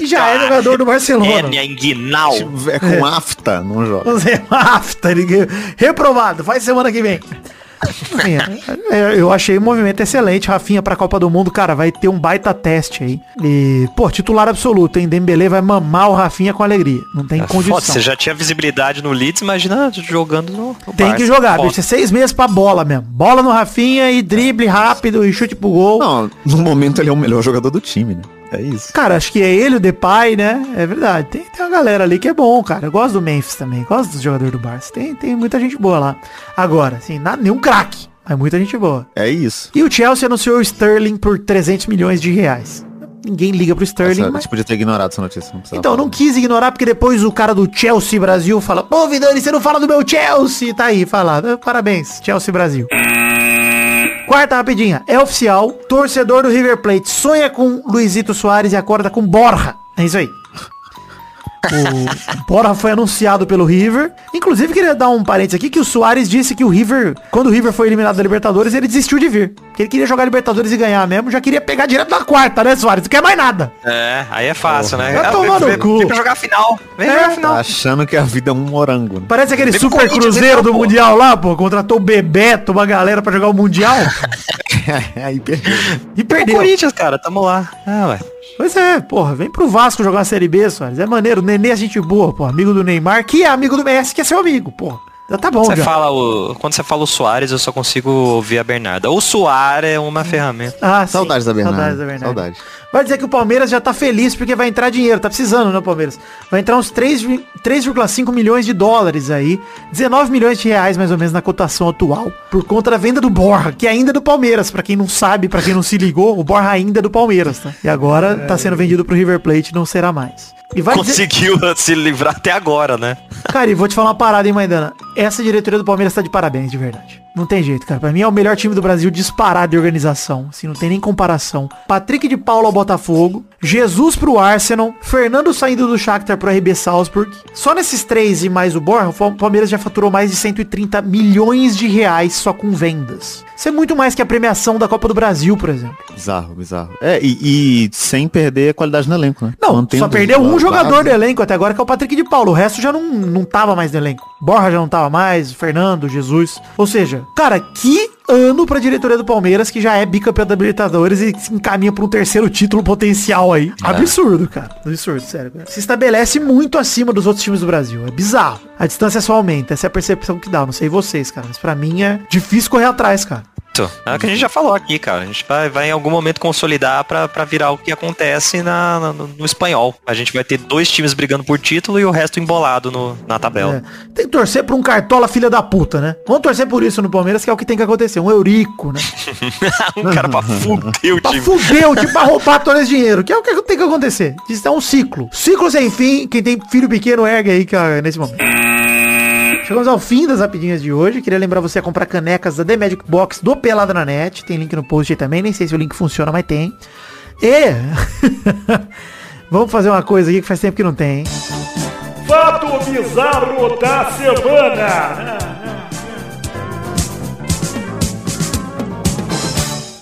e já é jogador do Barcelona. Hérnia inguinal. É com afta, não joga. Você afta, ninguém- reprovado, faz semana que vem. Rafinha, é, eu achei o movimento excelente, Rafinha pra Copa do Mundo, cara, vai ter um baita teste aí. E, pô, titular absoluto, hein? Dembele vai mamar o Rafinha com alegria. Não tem condição. Foda, você já tinha visibilidade no Leeds, imagina jogando no, no Tem que Barça. jogar, Foda. bicho. É seis meses pra bola mesmo. Bola no Rafinha e drible rápido e chute pro gol. Não, no momento ele é o melhor jogador do time, né? É isso. Cara, acho que é ele, o Depay, né? É verdade. Tem, tem uma galera ali que é bom, cara. Eu gosto do Memphis também. Gosto dos jogadores do Barça. Tem, tem muita gente boa lá. Agora, assim, nada, nenhum craque. Mas muita gente boa. É isso. E o Chelsea anunciou o Sterling por 300 milhões de reais. Ninguém liga pro Sterling, Essa, a mas... gente podia ter ignorado essa notícia. Não Então, eu não falar. quis ignorar, porque depois o cara do Chelsea Brasil fala, pô, Vidani, você não fala do meu Chelsea. Tá aí, fala. Parabéns, Chelsea Brasil. Quarta rapidinha. É oficial. Torcedor do River Plate sonha com Luizito Soares e acorda com Borja. É isso aí. O Borja foi anunciado pelo River. Inclusive, queria dar um parênteses aqui que o Soares disse que o River, quando o River foi eliminado da Libertadores, ele desistiu de vir. Que ele queria jogar Libertadores e ganhar mesmo. Já queria pegar direto na quarta, né, Soares? Não quer mais nada. É, aí é fácil, né? Vai Ah, tomar no cu. Vem pra jogar a final. Vem É. jogar a final. Tá achando que a vida é um morango. Né? Parece aquele Vem super cruzeiro do pô. Mundial lá, pô. Contratou o Bebeto, uma galera pra jogar o Mundial. Aí perdeu. E O perdeu. Corinthians, cara, tamo lá. Ah, ué. Pois é, porra, vem pro Vasco jogar a Série B, Soares. É maneiro, o Nenê é gente boa, pô. Amigo do Neymar, que é amigo do Messi, que é seu amigo, pô. Já tá bom, Você já. fala o, quando você fala o Soares, eu só consigo ouvir a Bernarda. O Soares é uma ferramenta. Ah, sim. Saudades da Bernarda. Saudades da Bernarda. Saudade. Vai dizer que o Palmeiras já tá feliz porque vai entrar dinheiro. Tá precisando, né, Palmeiras? Vai entrar uns 3 vi- 3,5 milhões de dólares aí. 19 milhões de reais, mais ou menos, na cotação atual. Por conta da venda do Borja, que ainda é do Palmeiras. Pra quem não sabe, pra quem não se ligou, o Borja ainda é do Palmeiras, tá? E agora tá sendo vendido pro River Plate, não será mais. E vai dizer... Conseguiu se livrar até agora, né? Cara, e vou te falar uma parada, hein, Maidana? Essa diretoria do Palmeiras tá de parabéns, de verdade. Não tem jeito, cara. Pra mim é o melhor time do Brasil disparado de organização. Assim, não tem nem comparação. Patrick de Paula ao Botafogo. Jesus pro Arsenal. Fernando saindo do Shakhtar pro RB Salzburg. Só nesses três e mais o Borja, o Palmeiras já faturou mais de 130 milhões de reais só com vendas. Isso é muito mais que a premiação da Copa do Brasil, por exemplo. Bizarro, bizarro. É, e, e sem perder a qualidade no elenco, né? Não, Mantendo só perdeu um jogador do elenco até agora, que é o Patrick de Paulo. O resto já não, não tava mais no elenco. Borja já não tava mais, Fernando, Jesus. Ou seja, cara, que ano pra diretoria do Palmeiras, que já é bicampeão da Libertadores e se encaminha pra um terceiro título potencial aí. Absurdo, cara. Absurdo, sério. cara. Se estabelece muito acima dos outros times do Brasil. É bizarro. A distância só aumenta. Essa é a percepção que dá. Não sei vocês, cara. Mas pra mim é difícil correr atrás, cara. É o que a gente já falou aqui, cara. A gente vai, vai em algum momento consolidar pra, pra virar o que acontece na, na- no, espanhol. A gente vai ter dois times brigando por título e o resto embolado no, na tabela. É. Tem que torcer pra um cartola filha da puta, né? Vamos torcer por isso no Palmeiras, que é o que tem que acontecer. Um Eurico, né? um cara pra fuder o Pra time. fuder o time, pra roubar todo esse dinheiro. Que é o que tem que acontecer. Isso é um ciclo. Ciclo sem fim. Quem tem filho pequeno, ergue aí, cara, nesse momento. Chegamos ao fim das rapidinhas de hoje. Queria lembrar você a comprar canecas da The Magic Box do Pelada na Net. Tem link no post aí também. Nem sei se o link funciona, mas tem. E... Vamos fazer uma coisa aqui que faz tempo que não tem, hein? Fato bizarro da semana.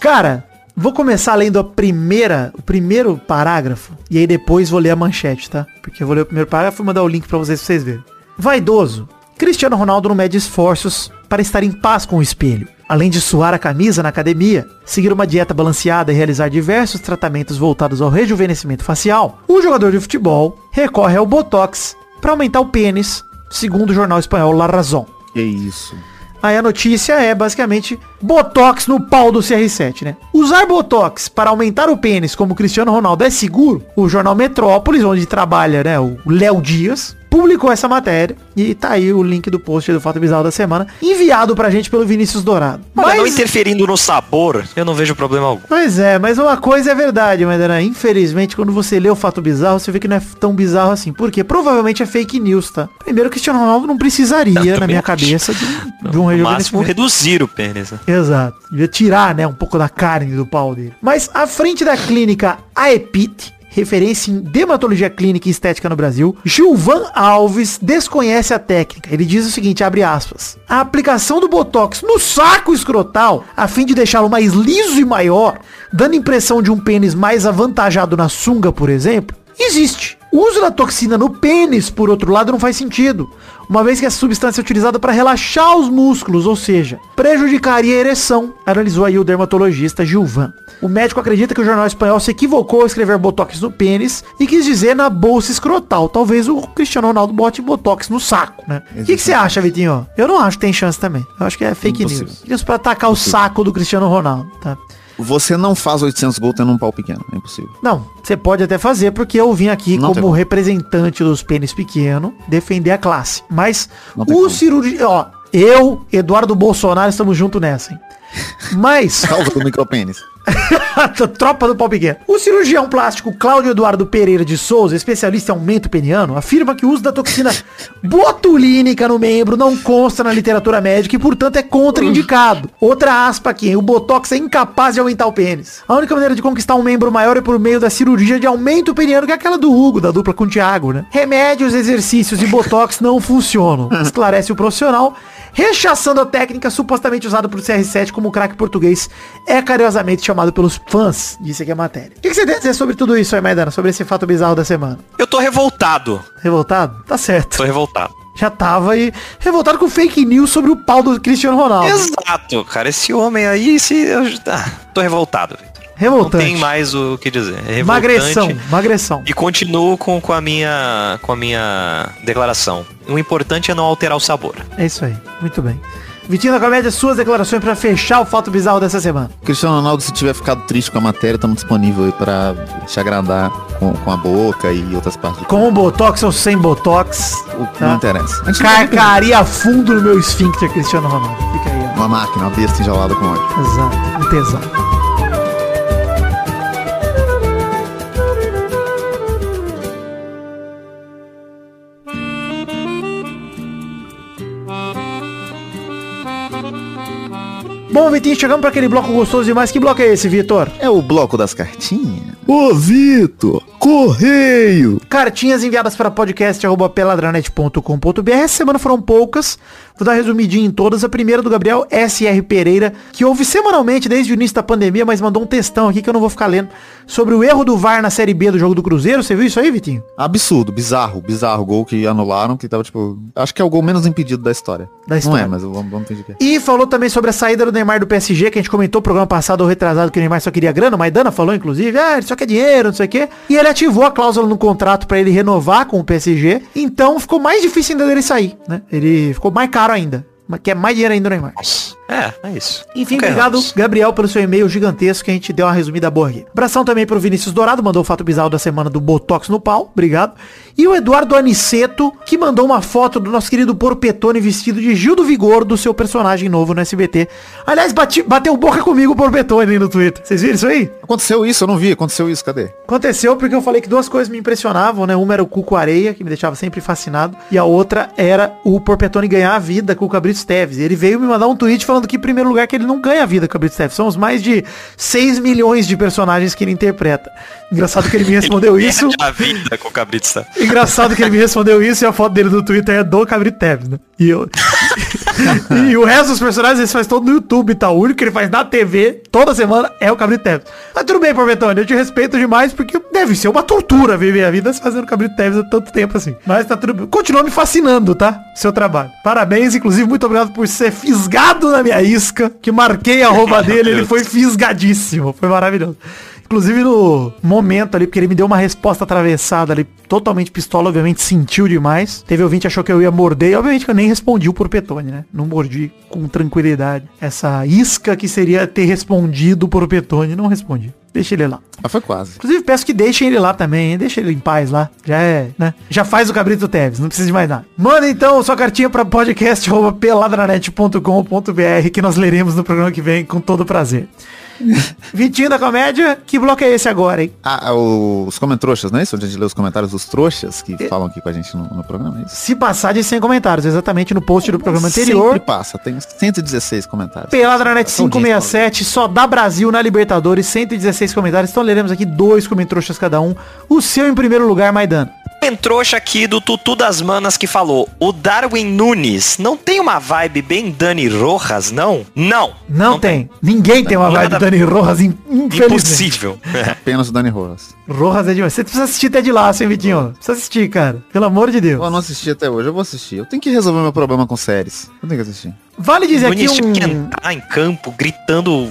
Cara, vou começar lendo a primeira, o primeiro parágrafo e aí depois vou ler a manchete, tá? Porque eu vou ler o primeiro parágrafo e mandar o link pra vocês pra vocês verem. Vaidoso. Cristiano Ronaldo não mede esforços para estar em paz com o espelho. Além de suar a camisa na academia, seguir uma dieta balanceada e realizar diversos tratamentos voltados ao rejuvenescimento facial, o jogador de futebol recorre ao Botox para aumentar o pênis, segundo o jornal espanhol La Razón. Que isso. Aí a notícia é basicamente Botox no pau do CR7, né? Usar Botox para aumentar o pênis como Cristiano Ronaldo é seguro? O jornal Metrópolis, onde trabalha, né, o Léo Dias, publicou essa matéria e tá aí o link do post do Fato Bizarro da semana, enviado pra gente pelo Vinícius Dourado. Olha, não interferindo no sabor, eu não vejo problema algum. Pois é, mas uma coisa é verdade, Maidana. Infelizmente, quando você lê o fato bizarro, você vê que não é tão bizarro assim. Por quê? Provavelmente é fake news, tá? Primeiro, Cristiano Ronaldo não precisaria, Eu na minha cabeça, de um, de um No máximo, reduzir o pênis. né? Exato. Devia tirar, né, um pouco da carne do pau dele. Mas à frente da clínica Aepit, referência em dermatologia clínica e estética no Brasil, Gilvan Alves desconhece a técnica. Ele diz o seguinte, abre aspas. A aplicação do Botox no saco escrotal, a fim de deixá-lo mais liso e maior, dando impressão de um pênis mais avantajado na sunga, por exemplo, existe. O uso da toxina no pênis, por outro lado, não faz sentido, uma vez que essa substância é utilizada para relaxar os músculos, ou seja, prejudicaria a ereção, analisou aí o dermatologista Gilvan. O médico acredita que o jornal espanhol se equivocou ao escrever botox no pênis e quis dizer na bolsa escrotal. Talvez o Cristiano Ronaldo bote botox no saco, né? O que você acha, Vitinho? Eu não acho que tem chance também. Eu acho que é fake Impossível. news. Isso pra atacar o saco do Cristiano Ronaldo, tá? Você não faz 800 gols tendo um pau pequeno. É impossível. Não, você pode até fazer, porque eu vim aqui Não como representante dos pênis pequeno defender a classe. Mas o cirurgião, ó, eu, Eduardo Bolsonaro, estamos junto nessa, hein? Mas, Causa do micropênis. tropa do pau pequeno. O cirurgião plástico Cláudio Eduardo Pereira de Souza, especialista em aumento peniano, afirma que o uso da toxina botulínica no membro não consta na literatura médica e, portanto, é contraindicado. Outra aspa aqui, o botox é incapaz de aumentar o pênis. A única maneira de conquistar um membro maior é por meio da cirurgia de aumento peniano, que é aquela do Hugo, da dupla com o Thiago, né? Remédios, exercícios e botox não funcionam, esclarece o profissional, rechaçando a técnica supostamente usada por CR7 como craque português é carinhosamente chamado pelos fãs, disse aqui a matéria. O que você tem a dizer sobre tudo isso aí, Maidana? Sobre esse fato bizarro da semana? Eu tô revoltado. Revoltado? Tá certo. Tô revoltado. Já tava aí revoltado com fake news sobre o pau do Cristiano Ronaldo. Exato, cara. Esse homem aí, se. Eu, ah, tô revoltado, Victor. Não Revoltante. tem mais o que dizer. É Uma agressão, revoltante. uma agressão. E continuo com, com, a minha, com a minha declaração. O importante é não alterar o sabor. É isso aí. Muito bem. Vitinho da Comédia, suas declarações pra fechar o fato bizarro dessa semana. Cristiano Ronaldo, se tiver ficado triste com a matéria, estamos disponível aí pra te agradar com, com a boca e outras partes Com botox ou sem botox. O tá? não interessa. A gente carcaria fundo no meu esfíncter, Cristiano Ronaldo. Fica aí, ó. Uma máquina, uma besta enjaulada com ódio. Exato, um tesão. Bom, Vitinho, chegamos para aquele bloco gostoso demais. Que bloco é esse, Vitor? É o bloco das cartinhas? Ô, Vitor! Correio! Cartinhas enviadas para podcast.peladranet.com.br. Essa semana foram poucas. Vou dar uma resumidinha em todas. A primeira do Gabriel S.R. Pereira, que ouve semanalmente desde o início da pandemia, mas mandou um textão aqui que eu não vou ficar lendo. Sobre o erro do VAR na Série B do jogo do Cruzeiro. Você viu isso aí, Vitinho? Absurdo, bizarro, bizarro. Gol que anularam, que tava tipo. Acho que é o gol menos impedido da história. Da Não história. é, mas vamos, vamos fingir que é. E falou também sobre a saída do Neymar do PSG, que a gente comentou no programa passado ou retrasado que o Neymar só queria grana. O Maidana falou, inclusive, ah, ele só quer dinheiro, não sei o quê. E ele ativou a cláusula no contrato pra ele renovar com o PSG. Então ficou mais difícil ainda dele sair, né? Ele ficou mais caro ainda. Mas Quer mais dinheiro ainda do Neymar. É, é isso. Enfim, obrigado. Gabriel, pelo seu e-mail gigantesco que a gente deu uma resumida boa aqui. Abração também pro Vinícius Dourado, mandou o fato bizarro da semana do Botox no pau, obrigado. E o Eduardo Aniceto, que mandou uma foto do nosso querido Porpetone vestido de Gil do Vigor, do seu personagem novo no SBT. Aliás, bati- bateu boca comigo o Porpetone aí no Twitter. Vocês viram isso aí? Aconteceu isso, eu não vi. Aconteceu isso, cadê? Aconteceu porque eu falei que duas coisas me impressionavam, né? Uma era o Cuco Areia, que me deixava sempre fascinado, e a outra era o Porpetone ganhar a vida com o Cabrito Teves. Ele veio me mandar um tweet falando que, em primeiro lugar, que ele não ganha a vida com o Cabrito Teves. São os mais de 6 milhões de personagens que ele interpreta. Engraçado que ele me respondeu isso. A vida com o Cabrito está. Engraçado que ele me respondeu isso e a foto dele no Twitter é do Cabrito Teves, né? E eu... e o resto dos personagens ele faz todo no YouTube e tal. O único que ele faz na TV toda semana é o Cabrito Teves. Mas tudo bem, Porvetone, eu te respeito demais porque deve ser uma tortura viver a vida se fazendo Cabrito Teves há tanto tempo assim. Mas tá tudo bem. Continua me fascinando, tá? Seu trabalho. Parabéns, inclusive, muito obrigado por ser fisgado na minha isca, que marquei a roupa dele, ele foi fisgadíssimo. Foi maravilhoso. Inclusive no momento ali, porque ele me deu uma resposta atravessada ali, totalmente pistola, obviamente sentiu demais. Teve ouvinte achou que eu ia morder, e obviamente que eu nem respondi o Porpetone, né? Não mordi com tranquilidade. Essa isca que seria ter respondido o Porpetone, não respondi. Deixa ele lá. Ah, foi quase. Inclusive peço que deixem ele lá também, hein? deixa ele em paz lá. Já é, né? Já faz o Cabrito Teves, não precisa de mais nada. Manda então sua cartinha pra podcast@peladranet.com.br que nós leremos no programa que vem com todo prazer. Vitinho da comédia, que bloco é esse agora, hein? Ah, os comentroxas, não é isso? Onde a gente lê os comentários dos trouxas que falam aqui com a gente no, no programa, é isso? Se passar de 100 comentários, exatamente no post do programa anterior. Sempre passa, tem 116 comentários. Peladranet São 567, só dá Brasil na Libertadores, 116 comentários. Então leremos aqui dois comentroxas cada um. O seu em primeiro lugar, Maidana. Tem trouxa aqui do Tutu das Manas que falou, o Darwin Nunes não tem uma vibe bem Dani Rojas, não? Não. Não, tem. Ninguém tem uma vibe Nada- Dani Rojas, infelizmente. Impossível. Apenas o Dani Rojas. Rojas é demais. Você precisa assistir até de laço, hein, Vitinho? Precisa assistir, cara. Pelo amor de Deus. Eu não assisti até hoje, eu vou assistir. Eu tenho que resolver meu problema com séries. Eu tenho que assistir. Vale dizer aqui Nunes um... tinha que entrar em campo, gritando,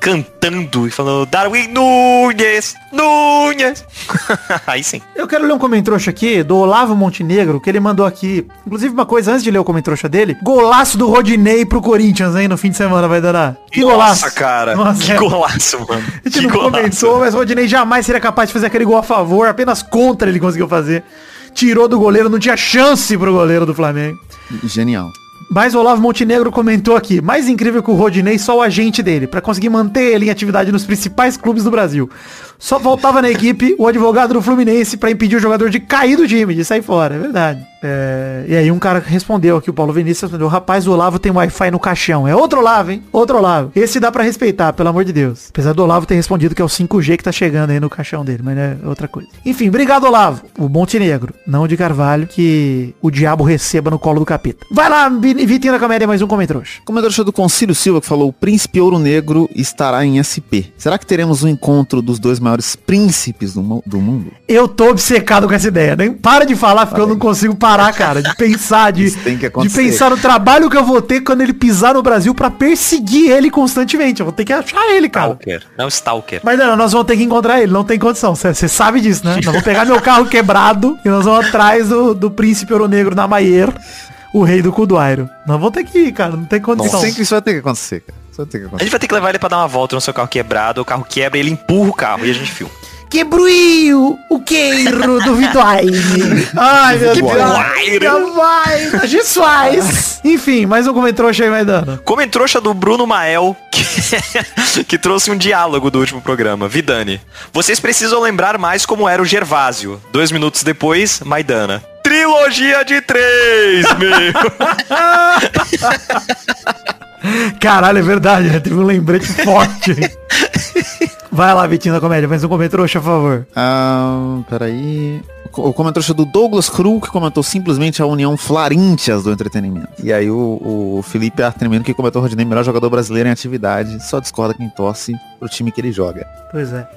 cantando e falando, Darwin Nunes, Nunes. Aí sim. Eu quero ler um comentrouxa aqui do Olavo Montenegro, que ele mandou aqui. Inclusive, uma coisa antes de ler o comentrouxa dele. Golaço do Rodinei pro Corinthians, hein, no fim de semana, vai dar. Que golaço. Nossa, cara. Nossa, que é. golaço, mano. A gente Que não golaço. comentou, mas o Rodinei jamais seria capaz de fazer aquele gol a favor, apenas contra ele conseguiu fazer. Tirou do goleiro, não tinha chance pro goleiro do Flamengo. Genial. Mas o Olavo Montenegro comentou aqui, mais incrível que o Rodinei, só o agente dele, pra conseguir manter ele em atividade nos principais clubes do Brasil. Só faltava na equipe o advogado do Fluminense pra impedir o jogador de cair do time, de sair fora, é verdade. É, E aí um cara respondeu aqui, o Paulo Vinícius respondeu, rapaz, o Olavo tem Wi-Fi no caixão. É outro Olavo, hein? Outro Olavo. Esse dá pra respeitar, pelo amor de Deus. Apesar do Olavo ter respondido que é o 5G que tá chegando aí no caixão dele, mas é outra coisa. Enfim, obrigado, Olavo. O Montenegro, não de Carvalho, que o diabo receba no colo do capeta. Vai lá, Vitinho da Comédia, mais um comentário. Comentário do Concílio Silva que falou, o príncipe Ouro Negro estará em SP. Será que teremos um encontro dos dois maiores príncipes do, mu- do mundo? Eu tô obcecado com essa ideia. Nem para de falar, porque eu não consigo parar, cara, de pensar, de, Isso tem que de acontecer. pensar no trabalho que eu vou ter quando ele pisar no Brasil pra perseguir ele constantemente. Eu vou ter que achar ele, cara. Stalker. Não, Stalker. Mas não, nós vamos ter que encontrar ele, não tem condição. Você sabe disso, né? Nós vamos pegar meu carro quebrado e nós vamos atrás do, do príncipe ouro negro na Maier, o rei do Cuduairo. Nós vamos ter que ir, cara, não tem condição. Isso, tem que, isso vai ter que acontecer, cara. Vai ter que A gente vai ter que levar ele pra dar uma volta no seu carro quebrado, o carro quebra, ele empurra o carro e a gente filma. Quebruiu o queiro do Vituaine. Ai, meu Deus. Vai, a gente faz. Enfim, mais um comentário aí, Maidana. Comentrouxa do Bruno Mael, que, que trouxe um diálogo do último programa. Vidani, vocês precisam lembrar mais como era o Gervásio. Dois minutos depois, Maidana. Trilogia de três, meu! Caralho, é verdade, né? Teve um lembrete forte. Vai lá, Vitinho da Comédia, mais um comentário, por favor. Ah, peraí. O comentário do Douglas Cru, que comentou simplesmente a união Flaríntias do entretenimento. E aí o, o Felipe Artemino, que comentou o Rodinei, melhor jogador brasileiro em atividade, só discorda quem torce pro time que ele joga. Pois é.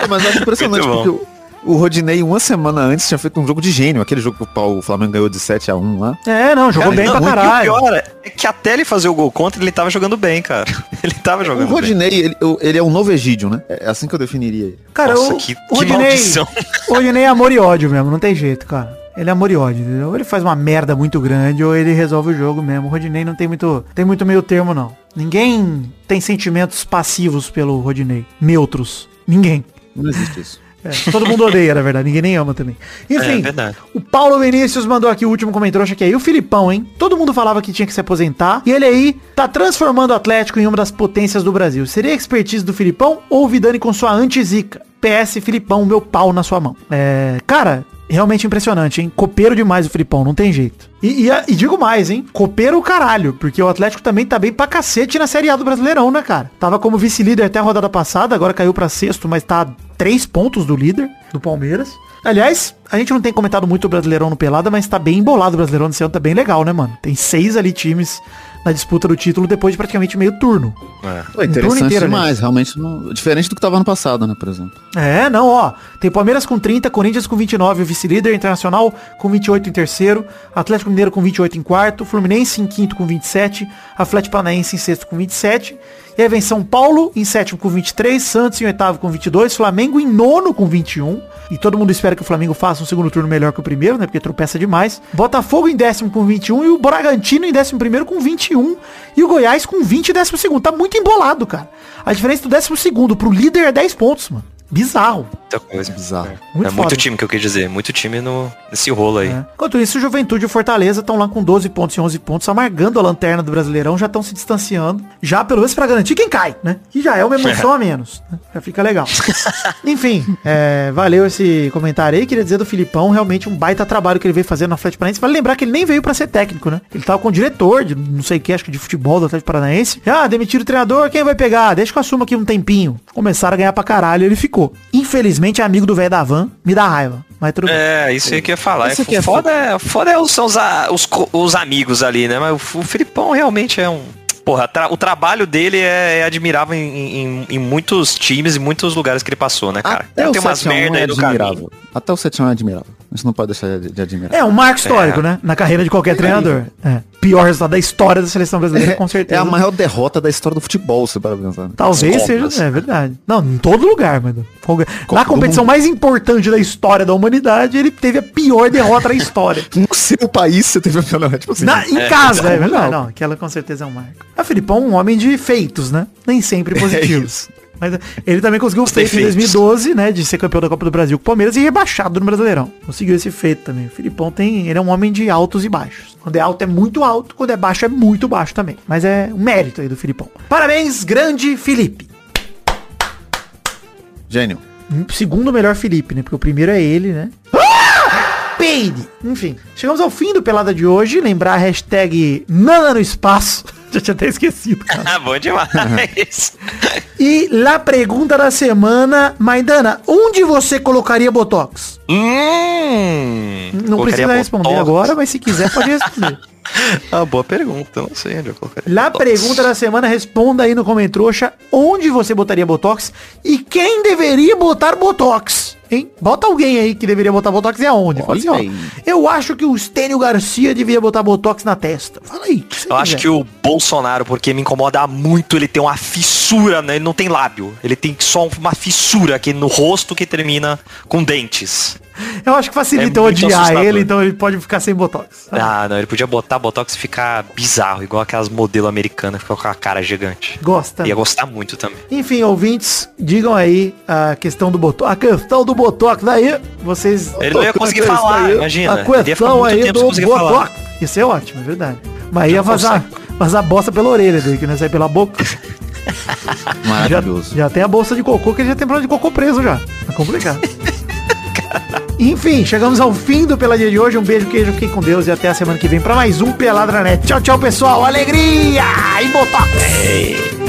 É, mas eu acho impressionante, porque o, o Rodinei, uma semana antes, tinha feito um jogo de gênio, aquele jogo que o Pau- o Flamengo ganhou de 7 a 1 lá. É, não, jogou Cara, bem não, pra e o caralho. pior é que até ele fazer o gol contra, ele tava jogando bem, cara. Ele tava O jogando bem. Rodinei, ele, ele é um novo Egídio, né? É assim que eu definiria ele. Cara, Nossa, o, que- o que Rodinei, maldição. o Rodinei é amor e ódio mesmo, não tem jeito, cara. Ele é amor e ódio, entendeu? Ou ele faz uma merda muito grande ou ele resolve o jogo mesmo. O Rodinei não tem muito, tem muito meio termo, não. Ninguém tem sentimentos passivos pelo Rodinei. Neutros. Ninguém. Não existe isso. É, todo mundo odeia, na verdade. Ninguém nem ama também. É Enfim, verdade. o Paulo Vinícius mandou aqui o último comentário que é aí o Filipão, hein? Todo mundo falava que tinha que se aposentar. E ele aí tá transformando o Atlético em uma das potências do Brasil. Seria a expertise do Filipão ou o Vidani com sua anti-zica? PS Filipão, meu pau na sua mão. É, cara, realmente impressionante, hein? Copeiro demais o Filipão, não tem jeito. E, e e digo mais, hein? Copeiro o caralho, porque o Atlético também tá bem pra cacete na Série A do Brasileirão, né, cara? Tava como vice-líder até a rodada passada, agora caiu pra sexto, mas tá três pontos do líder, do Palmeiras. Aliás, a gente não tem comentado muito o Brasileirão no Pelada, mas tá bem embolado o Brasileirão desse ano, tá bem legal, né, mano? Tem seis ali times na disputa do título depois de praticamente meio turno. É. Pô, turno interessante inteiro, demais, realmente. não- diferente do que tava ano passado, né, por exemplo. É, não, ó. Tem Palmeiras com 30, Corinthians com 29, o vice-líder, Internacional com 28 em terceiro, Atlético Mineiro com 28 em quarto, Fluminense em quinto com 27, Atlético Paranaense em sexto com 27, e aí vem São Paulo em sétimo com 23, Santos em oitavo com 22, Flamengo em nono com 21, e todo mundo espera que o Flamengo faça um segundo turno melhor que o primeiro, né, porque tropeça demais. Botafogo em décimo com 21 e o Bragantino em décimo primeiro com 21 e o Goiás com 20 e décimo segundo. Tá muito embolado, cara. A diferença do décimo segundo pro líder é 10 pontos, mano. Bizarro. Muita coisa. Bizarro. É, Muito é muito time que eu quis dizer. Muito time no, nesse rolo aí. É. Enquanto isso, o Juventude e o Fortaleza estão lá com 12 pontos e 11 pontos, amargando a lanterna do Brasileirão, já estão se distanciando, já pelo menos pra garantir quem cai, né? Que já é uma emoção a menos, né? Já fica legal. Enfim, é, valeu esse comentário aí, queria dizer do Filipão, realmente um baita trabalho que ele veio fazendo no Atlético Paranaense. Vale lembrar que ele nem veio pra ser técnico, né? Ele tava com o diretor de não sei o que, acho que de futebol do Atlético Paranaense. Ah, demitiram o treinador, quem vai pegar? Deixa que eu assumo aqui um tempinho. Começaram a ganhar pra caralho, ele ficou. Infelizmente, é amigo do velho da van, me dá raiva. Mas tudo bem. É, isso aí que eu ia falar. Isso É, aqui é foda, é, foda é, são os, os, os amigos ali, né? Mas o, o Filipão realmente é um. Porra, tra- o trabalho dele é, é admirável em, em- em muitos times e muitos lugares que ele passou, né, cara? Até o Tem umas 7 a 1 merda é aí admirável. Até o 7 a 1 é admirável. A gente não pode deixar de, de admirar. É um marco histórico, né? Na carreira de qualquer treinador. É. Pior resultado da história da seleção brasileira, com É certeza. a maior derrota da história do futebol, você para pensar. Talvez seja, é verdade. Não, em todo lugar, mano. Folga- Na competição mais importante da história da humanidade, ele teve a pior derrota da história. No seu país você teve a melhor, tipo assim. Na- em É, casa, é não. verdade. Não, aquela com certeza é um marco. A Filipão é um homem de feitos, né? Nem sempre positivos. Mas ele também conseguiu o Os feito em defeitos. 2012, né? De ser campeão da Copa do Brasil com o Palmeiras e rebaixado no Brasileirão. Conseguiu esse feito também. O Filipão tem. Ele é um homem de altos e baixos. Quando é alto é muito alto, quando é baixo é muito baixo também. Mas é um mérito aí do Filipão. Parabéns, grande Felipe. Gênio. Segundo melhor Felipe, né? Porque o primeiro é ele, né? Peide! Enfim, chegamos ao fim do Pelada de hoje. Lembrar a hashtag Nana no Espaço. Já tinha até esquecido, cara. Ah, bom demais. E lá pergunta da semana, Maidana, onde você colocaria Botox? hum, Não precisa responder Botox. agora, mas se quiser pode responder. Ah, boa pergunta. Não sei onde eu colocaria. Lá Botox. pergunta da semana, responda aí no Comentrouxa onde você botaria Botox e quem deveria botar Botox. Hein? Bota alguém aí que deveria botar Botox e aonde? Fala assim, ó, eu acho que o Stênio Garcia devia botar Botox na testa. Fala aí. Eu acho quiser. que o Bolsonaro, porque me incomoda muito, ele tem uma fissura, né? Ele não tem lábio. Ele tem só uma fissura aqui no rosto que termina com dentes. Eu acho que facilita É odiar assustador. ele, então ele pode ficar sem Botox. Ah, não, ele podia botar Botox e ficar bizarro, igual aquelas modelo americanas que ficam com a cara gigante. Gosta. Ia gostar muito também. Enfim, ouvintes, digam aí a questão do Botox. A questão do Botox daí, vocês... Ele não ia conseguir falar, aí, imagina. A Ele ia ficar questão muito aí do Botox. falar. Isso é ótimo, é verdade. Mas ia Já vazar, vazar bosta pela orelha dele, que não ia sair pela boca. Já, Maravilhoso. já tem a bolsa de cocô, que ele já tem problema de cocô preso já. É complicado. Enfim, chegamos ao fim do Peladinha de hoje. Um beijo, queijo, fiquem com Deus e até a semana que vem pra mais um Pelada Net. Tchau, tchau, pessoal. Alegria e botox.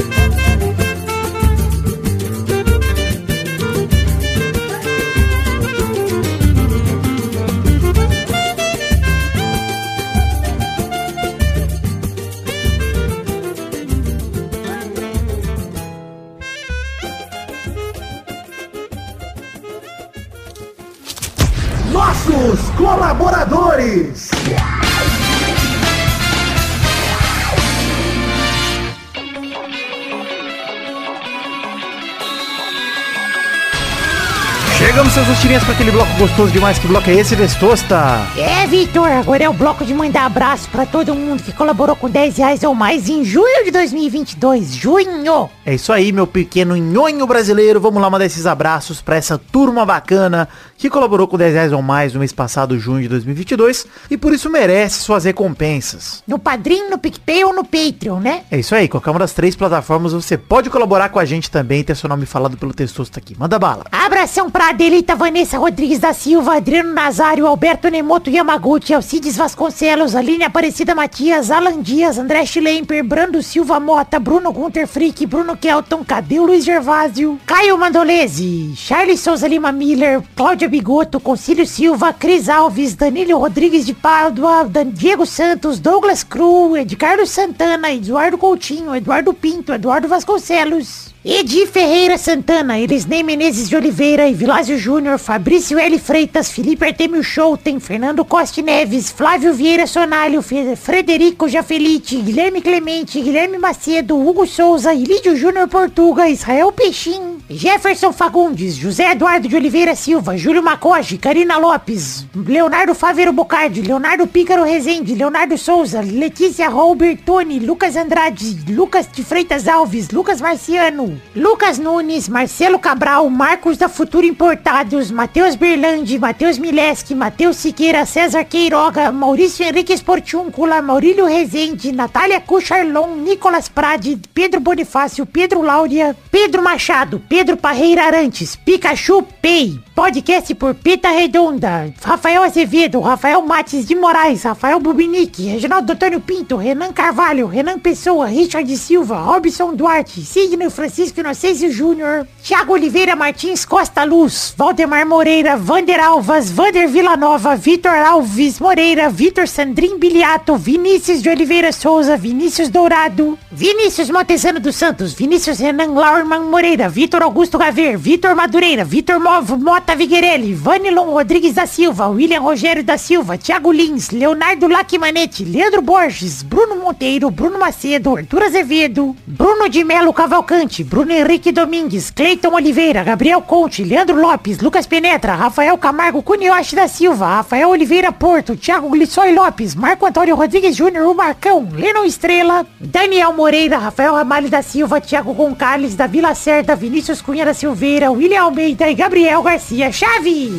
Gostoso demais. Que bloco é esse, Testosta? É, Vitor, agora é o bloco de mandar abraço pra todo mundo que colaborou com 10 reais ou mais em junho de 2022. Junho! É isso aí, meu pequeno nhonho brasileiro. Vamos lá mandar esses abraços pra essa turma bacana que colaborou com 10 reais ou mais no mês passado, junho de 2022, e por isso merece suas recompensas. No Padrim, no PicPay ou no Patreon, né? É isso aí, qualquer uma das três plataformas você pode colaborar com a gente também e ter seu nome falado pelo Testosta aqui. Manda bala. Abração pra Adelita Vanessa Rodrigues da Silva, Adriano Nazário, Alberto Nemoto Yamaguchi, Alcides Vasconcelos, Aline Aparecida Matias, Alan Dias, André Schlemper, Brando Silva Mota, Bruno Gunter Frick, Bruno Kelton, Cadeu Luiz Gervásio, Caio Mandolese, Charles Souza Lima Miller, Cláudia Bigoto, Concílio Silva, Cris Alves, Danilo Rodrigues de Pádua, Dan Diego Santos, Douglas Cru, Edcardo Santana, Eduardo Coutinho, Eduardo Pinto, Eduardo Vasconcelos. Edi Ferreira Santana, Elisnei Menezes de Oliveira, Vilásio Júnior, Fabrício L. Freitas, Felipe Artemio Schouten, Fernando Costa Neves, Flávio Vieira Sonalho, Frederico Jafelite, Guilherme Clemente, Guilherme Macedo, Hugo Souza, Ilídio Júnior Portuga, Israel Peixim, Jefferson Fagundes, José Eduardo de Oliveira Silva, Júlio Macoge, Karina Lopes, Leonardo Faveiro Bocardi, Leonardo Pícaro Rezende, Leonardo Souza, Letícia Robertoni, Lucas Andrade, Lucas de Freitas Alves, Lucas Marciano, Lucas Nunes, Marcelo Cabral, Marcos da Futuro Importados, Matheus Berlandi, Matheus Mileski, Matheus Siqueira, César Queiroga, Maurício Henrique Esportiúncula, Maurílio Rezende, Natália Cucharlon, Nicolas Prade, Pedro Bonifácio, Pedro Láurea, Pedro Machado, Parreira Arantes, Pikachu Pay, podcast por Pita Redonda, Rafael Azevedo, Rafael Mates de Moraes, Rafael Bubinique, Reginaldo Antônio Pinto, Renan Carvalho, Renan Pessoa, Richard Silva, Robson Duarte, Signo Francisco Inocêncio Júnior, Thiago Oliveira Martins Costa Luz, Valdemar Moreira, Vander Alvas, Vander Villanova, Vitor Alves Moreira, Vitor Sandrin Biliato, Vinícius de Oliveira Souza, Vinícius Dourado, Vinícius Montezano dos Santos, Vinícius Renan Laurman Moreira, Vitor Augusto Gaver, Vitor Madureira, Vitor Mota Viguerelli, Vanilon Rodrigues da Silva, William Rogério da Silva, Thiago Lins, Leonardo Lacimanetti, Leandro Borges, Bruno Monteiro, Bruno Macedo, Arthur Azevedo, Bruno de Melo Cavalcante, Bruno Henrique Domingues, Cleiton Oliveira, Gabriel Conte, Leandro Lopes, Lucas Penetra, Rafael Camargo Cunioche da Silva, Rafael Oliveira Porto, Thiago Glissói Lopes, Marco Antônio Rodrigues Júnior, o Marcão, Lennon Estrela, Daniel Moreira, Rafael Ramalho da Silva, Thiago Gonçalves, da Vila Cerda, Vinícius Cunha da Silveira, William Almeida e Gabriel Garcia Chaves.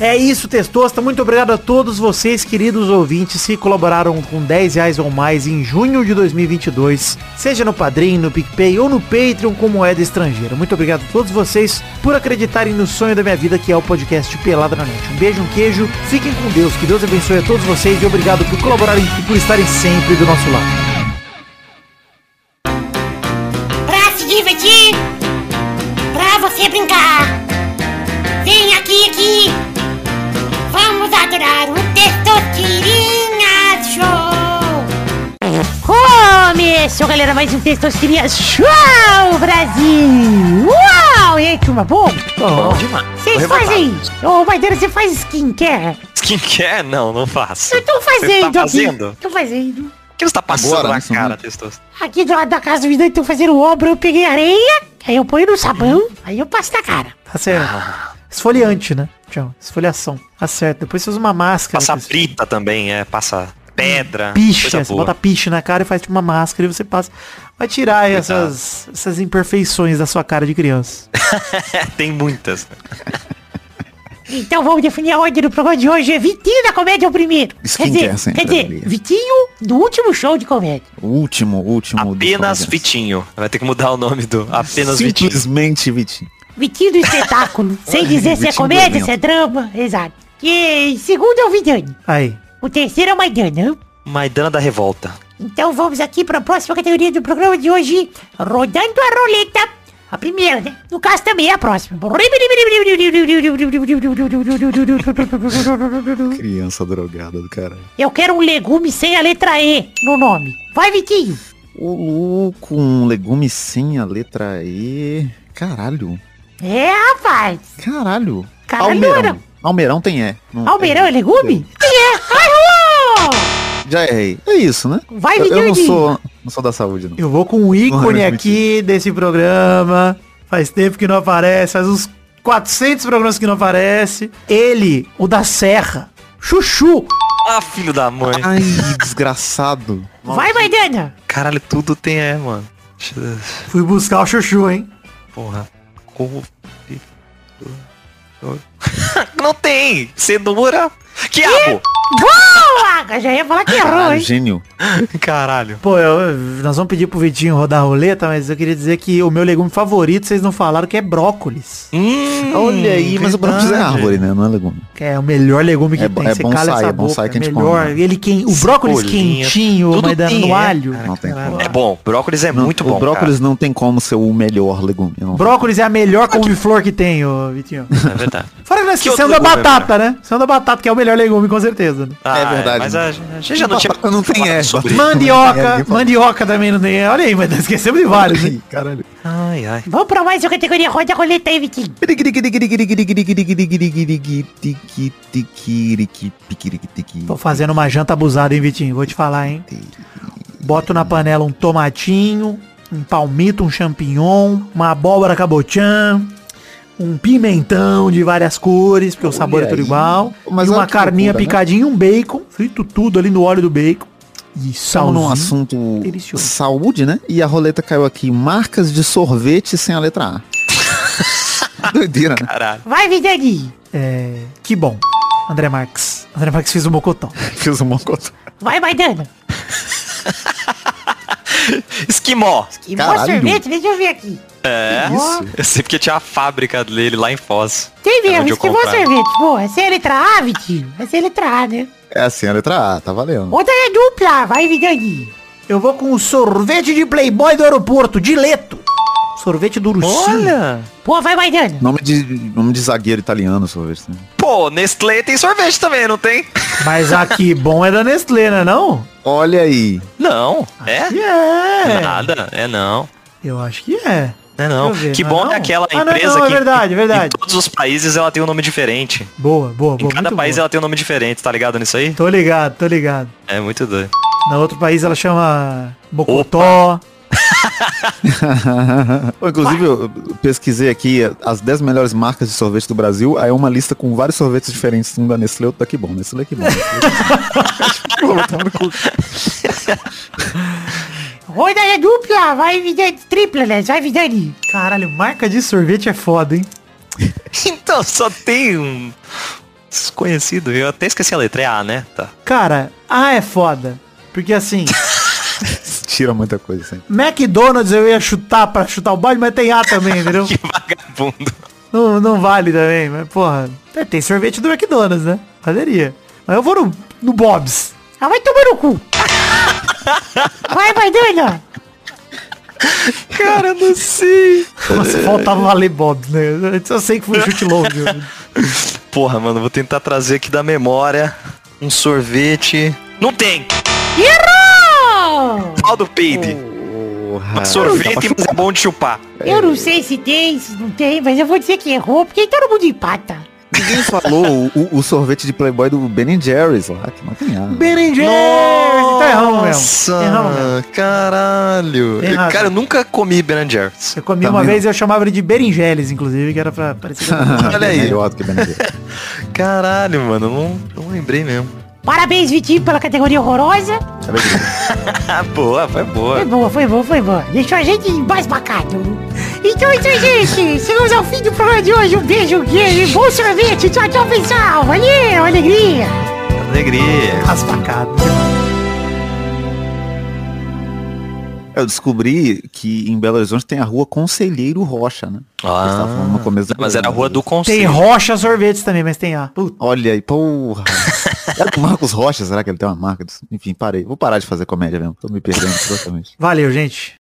É isso, Testosta. Muito obrigado a todos vocês, queridos ouvintes, que colaboraram com 10 reais ou mais em junho de 2022, seja no Padrim, no PicPay ou no Patreon com moeda estrangeira. Muito obrigado a todos vocês por acreditarem no sonho da minha vida, que é o podcast Pelada na Net. Um beijo, um queijo, fiquem com Deus, que Deus abençoe a todos vocês e obrigado por colaborarem e por estarem sempre do nosso lado. Você brincar. Vem aqui, aqui. Vamos adorar o Testosterinha Show. Começou, galera, mais um Testosterinha Show, Brasil. Uau, e aí, turma, bom? Bom demais. Vocês fazem... Ô, Madeira, você faz skincare? Skincare? Não, não faço. Eu tô fazendo Você tá aqui. fazendo? Tô fazendo. O que você tá passando Agora, na nesse cara. Testoso? Aqui do lado da casa do Vidão, tô fazendo obra, eu peguei areia, aí eu ponho no sabão, aí eu passo na cara. Tá certo. Esfoliante, né? Tchau. Esfoliação. Tá certo. Depois você usa uma máscara. Passa brita também, é. Passa pedra. É, você boa. bota piche na cara e faz tipo uma máscara e você passa. Vai tirar essas, essas imperfeições da sua cara de criança. Tem muitas. Então vamos definir a ordem do programa de hoje. É Vitinho da comédia é o primeiro. Quer dizer, quer dizer. Vitinho do último show de comédia. O último, o último. Apenas. Vitinho. Vai ter que mudar o nome do Apenas Vitinho. Simplesmente Vitinho. Vitinho do espetáculo. sem dizer se é comédia, se é drama. Exato. E segundo é o Vidani. Aí. O terceiro é o Maidana. Maidana da Revolta. Então vamos aqui para a próxima categoria do programa de hoje. Rodando a roleta. A primeira, né? No caso também é a próxima. Criança drogada do caralho. Eu quero um legume sem a letra E no nome. Vai, Vitinho. Ô louco, um legume sem a letra E. Caralho. É, rapaz. Caralho. Caralho. Almeirão. Almeirão tem E. Não- Almeirão é legume? É. Ai, uou! Já errei. É isso, né? Vai, Eu, eu não sou, não sou da saúde, não. Eu vou com um ícone Bora, aqui desse programa. Faz tempo que não aparece, faz uns 400 programas que não aparece. Ele, o da Serra. Chuchu. Ah, filho da mãe. Ai, desgraçado. Vai, Maidana. Caralho, tudo tem é, mano. Fui buscar o Chuchu, hein? Porra. Couve. Não tem! Cenoura. Quiabo! Boa! Já ia falar que errou, Caralho, hein? gênio. Caralho. Pô, eu- nós vamos pedir pro Vitinho rodar a roleta, mas eu queria dizer que o meu legume favorito, vocês não falaram, que é brócolis. Hum, Olha aí, mas o brócolis é árvore, né? Não é legume. Que é o melhor legume que É tem. é Você bonsai, cala essa é bonsai boca. que a gente melhor. come, né? Ele quem, o brócolis Cebolinha, quentinho, tudo maidana tem, no é. alho. Não tem como. É bom, brócolis é Não, muito o bom. brócolis não tem como ser o melhor legume. Não. Brócolis é a melhor couve-flor que tem, ô Vitinho. cara. É verdade. Fora que nós legume é batata, né? Esquecemos da batata, que é o melhor legume, com certeza. né? Ah, verdade, Mas né? a, a gente já não tinha não tem é, isso. Mandioca, mandioca também não tem. Olha aí, mas nós esquecemos de vários, hein? Caralho. Ai, ai. Vamos pra mais uma categoria. Roda a roleta aí, Vitinho. Tô fazendo uma janta abusada, hein, Vitinho? Vou te falar, hein? Boto na panela um tomatinho, um palmito, um champignon, uma abóbora cabotiã, um pimentão de várias cores, porque o sabor é tudo aí. igual. Mas e olha uma carninha loucura, né? picadinha, um bacon, frito tudo ali no óleo do bacon. E Estamos num salzinho. assunto Delicioso. saúde, né? E a roleta caiu aqui. Marcas de sorvete sem a letra A. Doideira, né? Caralho. Vai, Vidani. É, que bom. André Marques. André Marques fez o mocotão. Fiz um mocotó. Vai, Maidana. Esquimó. Bom Caralho. sorvete, deixa eu ver aqui. É. Ó, Eu sei porque tinha a fábrica dele lá em Foz. Tem mesmo, onde eu isso que sorvete. Pô, essa é a letra A, Vitinho? Essa é a letra A, né? É assim, a letra A, tá valendo. Outra é dupla. Vai, Vidani. Eu vou com o sorvete de Playboy do aeroporto, Dileto. Sorvete do ursinho. Olha. Pô, vai, Maidana. Nome de, nome de zagueiro italiano, sorvete. Né? Pô, Nestlé tem sorvete também, não tem? Mas aqui bom é da Nestlé, né não? Olha aí. Não. É? É. Nada. É não. Eu acho que é. É não. Que não bom é não? aquela Ah, não, empresa não, é que verdade, é verdade. em todos os países ela tem um nome diferente. Boa, boa, Em boa. cada muito país boa. ela tem um nome diferente, tá ligado nisso aí? Tô ligado, tô ligado. É muito doido. Na outro país ela chama Bocotó. Inclusive, eu pesquisei aqui as 10 melhores marcas de sorvete do Brasil. Aí é uma lista com vários sorvetes diferentes. Um da Nestlé, outro da Que Bom. Nestlé Que Bom. Pô, tá no cu. Roda é dupla. Vai, Vidani. Tripla, né? Vai, Vidani. Caralho, marca de sorvete é foda, hein? Então, só tem um desconhecido. Eu até esqueci a letra. É A, né? Tá. Cara, A é foda. Porque assim, Tira muita coisa assim. McDonald's eu ia chutar pra chutar o balde, mas tem A também, entendeu? Que vagabundo. Não, não vale também, mas porra. é, Tem sorvete do McDonald's, né? Valeria. Mas eu vou no, no Bob's. Ah, vai tomar no cu. Vai, Maidana. Cara, eu não sei. Nossa, faltava valer Bob's, né? Eu sei que foi um chute longe. Porra, mano, vou tentar trazer aqui da memória um sorvete. Não tem! Errou! Pau do peide. Porra. sorvete, mas é bom de chupar. Eu não sei se tem, se não tem, mas eu vou dizer que errou, porque todo mundo empata. Ninguém falou o, o sorvete de Playboy do Ben Jerry's lá, que não tem A. Ben Jerry's! Tá errando mesmo. Nossa, Tá mesmo. caralho. Razão. Cara, eu nunca comi Ben Jerry's. Eu comi Tá uma vez e eu chamava ele de berinjeles, inclusive, que era pra parecer... Olha aí. Melhor do que Ben Jerry's. Caralho, mano, eu não, não lembrei mesmo. Parabéns, Vitinho, pela categoria horrorosa. Boa, foi Foi boa. boa, foi boa, foi boa. Deixou a gente mais bacana. Então é isso aí, gente. Chegamos ao fim do programa de hoje. Um beijo, um queijo, bom sorvete. Tchau, tchau, pessoal. Valeu, alegria. Alegria. As facadas. Eu descobri que em Belo Horizonte tem a rua Conselheiro Rocha, né? Ah, no começo mas era a rua do Tem conselho. rocha sorvetes também, mas tem A. Puta. Olha aí, porra. Era do Marcos Rocha, será que ele tem uma marca? disso? Enfim, parei. Vou parar de fazer comédia mesmo. Tô me perdendo totalmente. Valeu, gente.